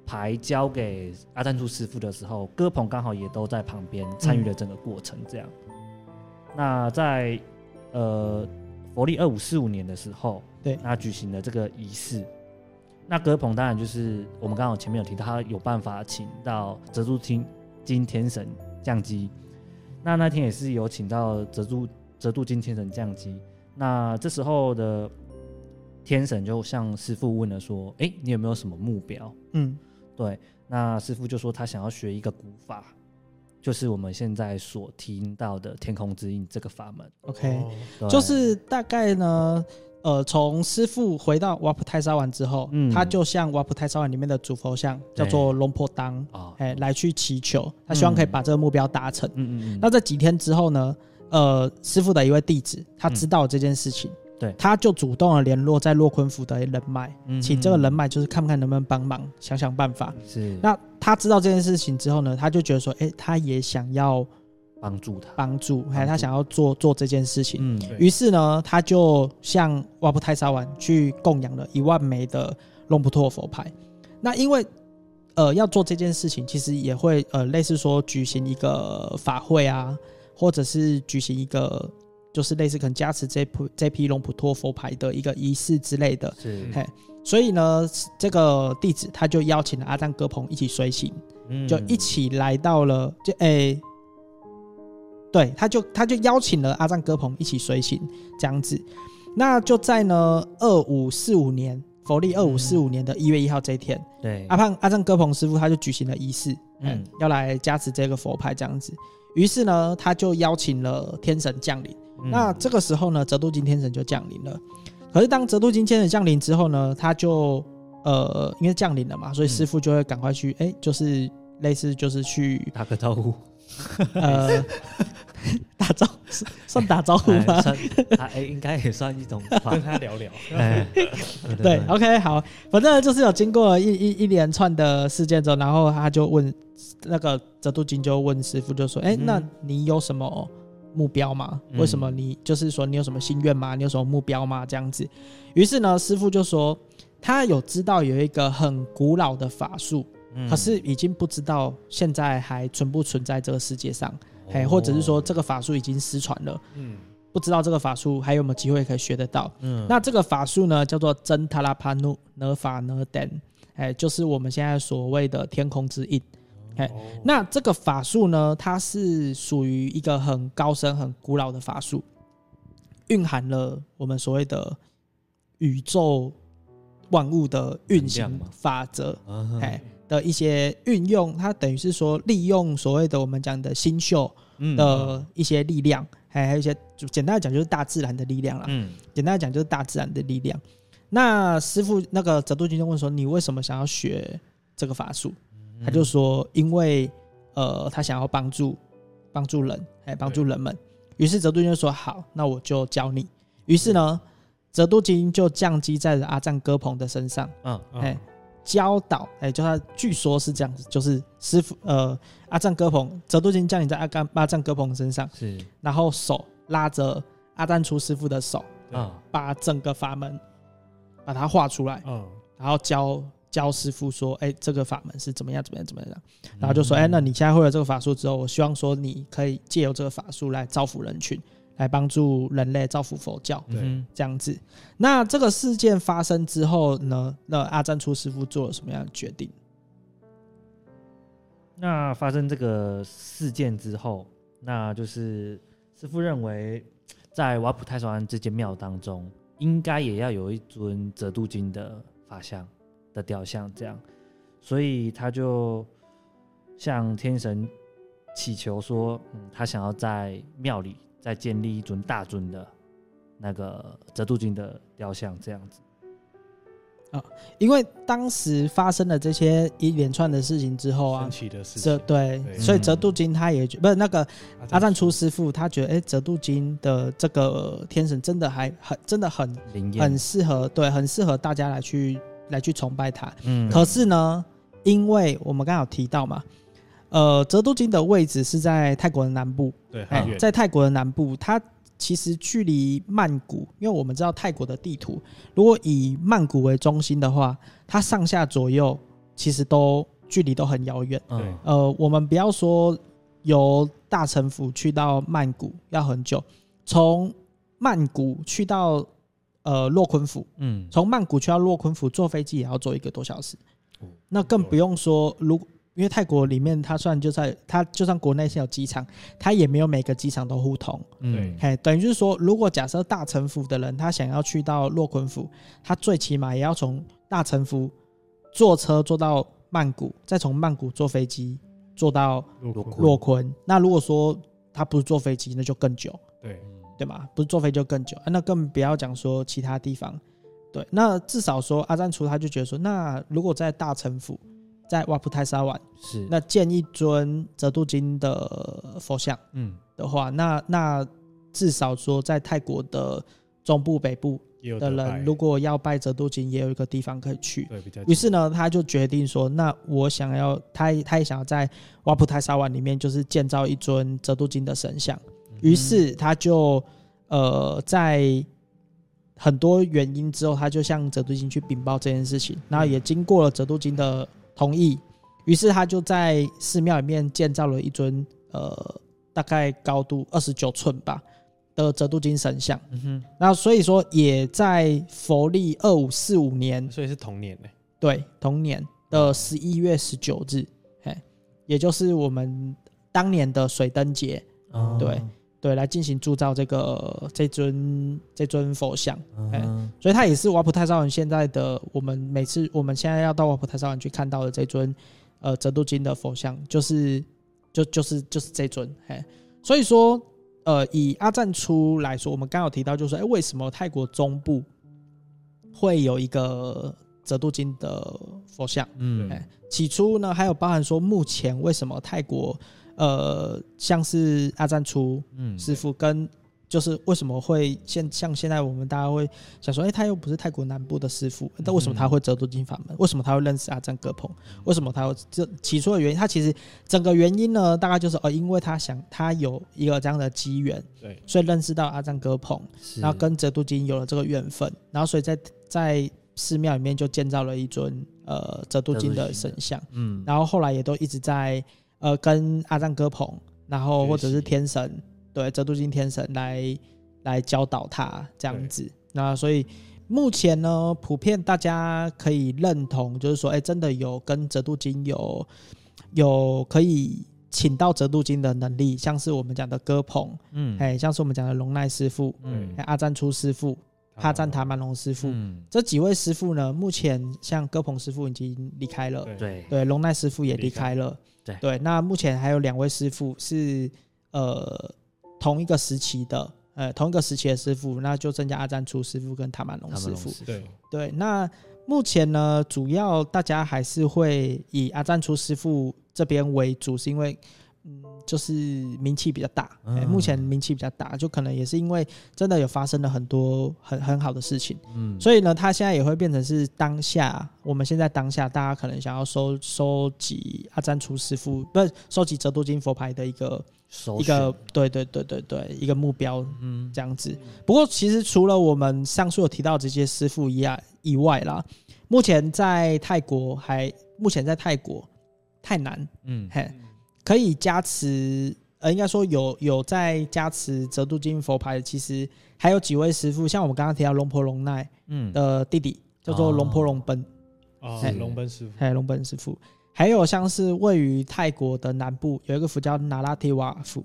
牌交给阿赞助师傅的时候，哥鹏刚好也都在旁边参与了整个过程。这样，那在呃佛历二五四五年的时候，
对
那举行了这个仪式。那哥鹏当然就是我们刚好前面有提到，他有办法请到泽珠金金天神降基。那那天也是有请到泽珠泽度金天神降基。那这时候的天神就向师傅问了说：“哎、你有没有什么目标？
嗯？”
对，那师傅就说他想要学一个古法，就是我们现在所听到的天空之印这个法门。
，OK，就是大概呢，呃，从师傅回到瓦普泰沙湾之后，
嗯。
他就向瓦普泰沙湾里面的主佛像叫做龙婆当，
哦，
哎，来去祈求，他希望可以把这个目标达成。
嗯嗯嗯，
那在几天之后呢？呃，师傅的一位弟子，他知道这件事情，
嗯对
他就主动的联络在洛昆府的人脉，
嗯
请这个人脉就是看看能不能帮忙，想想办法。
是
那他知道这件事情之后呢，他就觉得说，哎，他也想要
帮助他，
帮助，
还
有，他想要做做这件事情。
嗯
对
于是呢，他就向瓦布泰沙湾去供养了一万枚的龙普托佛牌。那因为呃要做这件事情，其实也会呃类似说举行一个法会啊，或者是举行一个就是类似可能加持这批这批龙普托佛牌的一个仪式之类的。
是
嘿，所以呢，这个弟子他就邀请了阿赞哥鹏一起随行，
嗯
就一起来到了就诶。欸对，他就他就邀请了阿赞哥鹏一起随行这样子，那就在呢二五四五年佛历二五四五年的一月一号这一天，
对
阿胖阿赞哥鹏师傅他就举行了仪式，嗯
嗯，
要来加持这个佛牌这样子。于是呢，他就邀请了天神降临。
嗯
那这个时候呢，折度金天神就降临了。可是当折度金天神降临之后呢，他就呃，因为降临了嘛，所以师傅就会赶快去，哎、就是类似就是去
打个招呼，
呃打招呼，算打招呼吗？
哎算他哎，应该也算一种吧
跟他聊聊。<laughs>
哎，对
对，OK，好，反正就是有经过一一一连串的事件之后，然后他就问那个泽度金就问师傅，就说：“哎、那你有什么目标吗？
嗯
为什么你就是说你有什么心愿吗？你有什么目标吗？这样子。”于是呢，师傅就说他有知道有一个很古老的法术，
嗯
可是已经不知道现在还存不存在这个世界上，哎、
哦
或者是说这个法术已经失传了，
嗯，
不知道这个法术还有没有机会可以学得到。
嗯
那这个法术呢，叫做真塔拉帕努呢法呢等，哎，就是我们现在所谓的天空之印。哎
哦
那这个法术呢，它是属于一个很高深、很古老的法术，蕴含了我们所谓的宇宙万物的运行法则，
啊
哎的一些运用，它等于是说利用所谓的我们讲的星宿
嗯
的一些力量，还还有一些就简单来讲就是大自然的力量啦。
嗯
简单来讲就是大自然的力量。那师傅那个泽度君就问说：“你为什么想要学这个法术？”
嗯
他就说：“因为呃，他想要帮助帮助人，哎，帮助人们。”于是泽度金就说：“好，那我就教你。”于是呢，泽度金就降基在了阿赞哥鹏的身上，
嗯
嗯
哎，教导，哎，就他据说是这样子，就是师傅呃，阿赞哥鹏，泽度金降临在阿甘阿赞哥鹏身上，
是
然后手拉着阿赞出师傅的手。
啊
把整个法门把它画出来，
嗯，
然后教教师傅说：“哎、这个法门是怎么样怎么样怎么样。”
嗯
然后就说：“哎、那你现在会了这个法术之后，我希望说你可以借由这个法术来造福人群，来帮助人类，造福佛教
嗯
这样子。”那这个事件发生之后呢？那阿赞初师傅做了什么样的决定？
那发生这个事件之后，那就是师傅认为，在瓦普泰沙湾这间庙当中，应该也要有一尊泽度金的法像的雕像，这样，所以他就向天神祈求说，嗯，他想要在庙里再建立一尊大尊的那个折度金的雕像，这样子。
啊因为当时发生了这些一连串的事情之后啊
神，奇的事情。
对，
对
所以
嗯
泽度金他也觉不是那个。阿赞初师傅他觉得，哎、泽度金的这个天神真的还很真的很
灵验
很适合，对，很适合大家来去来去崇拜他。
嗯。
可是呢，因为我们刚刚有提到嘛，呃，泽度金的位置是在泰国的南部，
对，
在泰国的南部，它其实距离曼谷，因为我们知道泰国的地图，如果以曼谷为中心的话，它上下左右其实都距离都很遥远。
嗯。
呃，我们不要说由大城府去到曼谷要很久，从曼谷去到呃洛昆府，
嗯
从曼谷去到洛昆府坐飞机也要坐一个多小时
哦。
那更不用说，如因为泰国里面它算就在它就算国内是有机场，它也没有每个机场都互通。
嗯
嘿，等于就是说，如果假设大城府的人他想要去到洛昆府，他最起码也要从大城府坐车坐到曼谷，再从曼谷坐飞机坐到
洛
昆。那如果说他不是坐飞机，那就更久。
对，
对吗？不是坐飞就更久，啊、那更不要讲说其他地方。对，那至少说阿赞初他就觉得说，那如果在大城府，在瓦普泰沙湾
是
那建一尊折度金的佛像，嗯的话，那那至少说在泰国的中部北部的人，如果要拜折度金，也有一个地方可以去。对，比较。于是呢，他就决定说，那我想要，他他也想要在瓦普泰沙湾里面，就是建造一尊折度金的神像。于是他就呃在。很多原因之后，他就向折度金去禀报这件事情，然后也经过了折度金的同意，于是他就在寺庙里面建造了一尊呃大概高度二十九寸吧的折度金神像。嗯哼，那所以说也在佛历二五四五年，
所以是同年呢？
对，同年的十一月十九日，哎，也就是我们当年的水灯节，哦、对。对，来进行铸造这个这尊这尊佛像，哎、嗯，所以它也是瓦普泰沙文现在的我们每次我们现在要到瓦普泰沙文去看到的这尊呃泽度金的佛像，就是就就是就是这尊，哎，所以说呃以阿赞出来说，我们刚有提到就是说，哎，为什么泰国中部会有一个泽度金的佛像？嗯，哎，起初呢还有包含说目前为什么泰国。呃，像是阿赞初师傅跟，就是为什么会现像现在我们大家会想说，哎、欸，他又不是泰国南部的师傅，那为什么他会折度金法门？为什么他会认识阿赞格鹏？为什么他会这起初的原因？他其实整个原因呢，大概就是哦，因为他想他有一个这样的机缘，对，所以认识到阿赞哥彭，然后跟折度金有了这个缘分，然后所以在在寺庙里面就建造了一尊呃折度金的神像，嗯，然后后来也都一直在。呃，跟阿赞哥鹏，然后或者是天神，对，折度金天神来来教导他这样子。那所以目前呢，普遍大家可以认同，就是说，哎、欸，真的有跟折度金有有可以请到折度金的能力，像是我们讲的哥鹏，嗯，哎，像是我们讲的龙奈师傅，嗯，阿赞初师傅，哈赞塔曼龙师傅，嗯，这几位师傅呢，目前像哥彭师傅已经离开了，对，对，龙奈师傅也离开了。对，对，那目前还有两位师傅是呃同一个时期的，呃同一个时期的师傅，那就增加阿赞初师傅跟塔满龙师傅。对对，那目前呢，主要大家还是会以阿赞初师傅这边为主，是因为。嗯，就是名气比较大，欸，目前名气比较大，就可能也是因为真的有发生了很多很很好的事情，嗯，所以呢，他现在也会变成是当下，我们现在当下大家可能想要收收集阿赞厨师傅，不是收集折多金佛牌的一个一个，对对对对对，一个目标，嗯，这样子。不过其实除了我们上述有提到这些师傅以外以外啦，目前在泰国还目前在泰国泰南，嗯，嘿。可以加持，呃，应该说有有在加持折度金佛牌的，其实还有几位师傅，像我们刚刚提到龙婆龙奈，嗯，的弟弟叫做龙婆龙奔，
哦，龙奔师傅，
还有龙奔师傅，还有像是位于泰国的南部有一个府叫那拉提瓦府，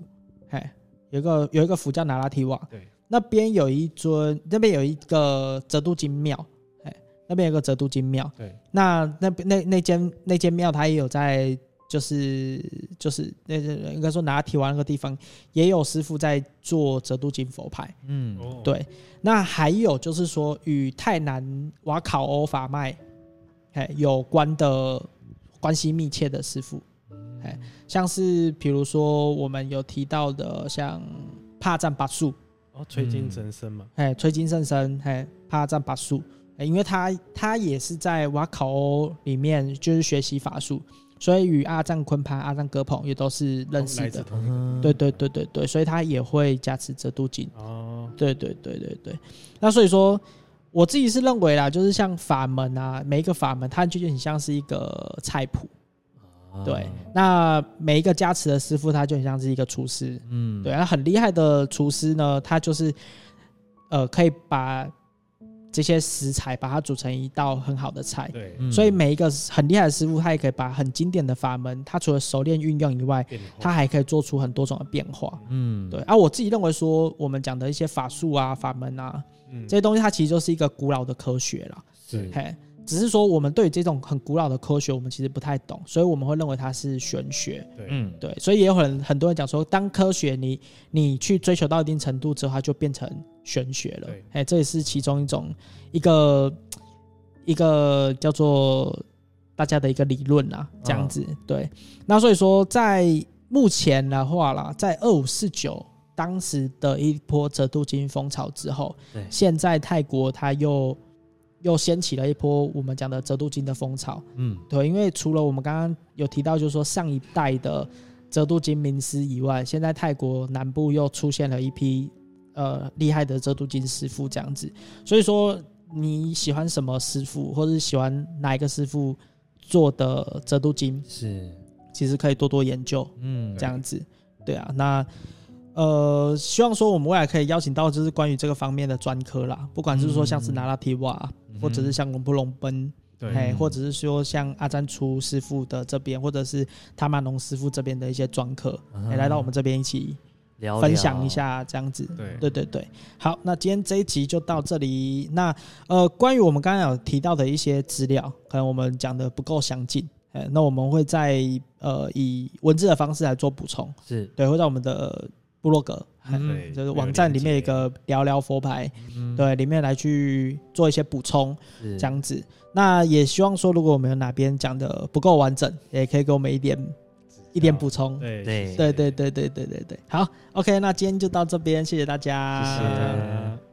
哎，有一个有一个府叫那拉提瓦，对，那边有一尊，那边有一个折度金庙，哎，那边有个折度金庙，对，那那那那间那间庙，它也有在。就是就是那应该说拿提瓦那个地方也有师傅在做折度金佛牌，嗯，对。那还有就是说与泰南瓦考欧法脉哎有关的关系密切的师傅，哎，像是比如说我们有提到的像帕赞巴素
哦，崔金圣僧嘛，
哎，崔金圣僧，哎，帕赞巴素，因为他他也是在瓦考欧里面就是学习法术。所以与阿赞昆潘、阿赞哥鹏也都是认识的，对对对对对，所以他也会加持折度金。哦，对对对对对。那所以说，我自己是认为啦，就是像法门啊，每一个法门它就很像是一个菜谱。对，那每一个加持的师傅，他就很像是一个厨师。嗯，对，那很厉害的厨师呢，他就是呃，可以把。这些食材把它煮成一道很好的菜，对，所以每一个很厉害的师傅，他也可以把很经典的法门，他除了熟练运用以外，他还可以做出很多种的变化，嗯，对。而、啊、我自己认为说，我们讲的一些法术啊、法门啊，这些东西，它其实就是一个古老的科学了，对，嘿，只是说我们对于这种很古老的科学，我们其实不太懂，所以我们会认为它是玄学。
对，
嗯，
对，所以也有很很多人讲说，当科学你你去追求到一定程度之后，它就变成玄学了。
对
哎，这也是其中一种一个一个叫做大家的一个理论啦，这样子。
嗯、
对，那所以说在目前的话啦，在二五四九当时的一波折度金风潮之后，
对，
现在泰国它又。又掀起了一波我们讲的折度金的风潮，
嗯，
对，因为除了我们刚刚有提到，就是说上一代的折度金名师以外，现在泰国南部又出现了一批呃厉害的折度金师傅这样子，所以说你喜欢什么师傅，或者是喜欢哪一个师傅做的折度金，
是，
其实可以多多研究，
嗯，
这样子，对啊，那。呃，希望说我们未来可以邀请到就是关于这个方面的专科啦，不管是说像是拿拉提瓦，嗯、或者是像龙布龙奔，对、嗯，或者是说像阿詹初师傅的这边，或者是塔玛农师傅这边的一些专科，嗯、来到我们这边一起分享一下这样子。对。对对对，好，那今天这一集就到这里。那呃，关于我们刚刚有提到的一些资料，可能我们讲的不够详尽，那我们会在呃以文字的方式来做补充，是。对，会在我们的。部落格，嗯，就是网站里面一个聊聊佛牌，嗯、对，里面来去做一些补充，这样子。那也希望说，如果我们有哪边讲的不够完整，也可以给我们一点一点补充。对对对对对对对对对。好，OK，那今天就到这边，谢谢大家。谢谢。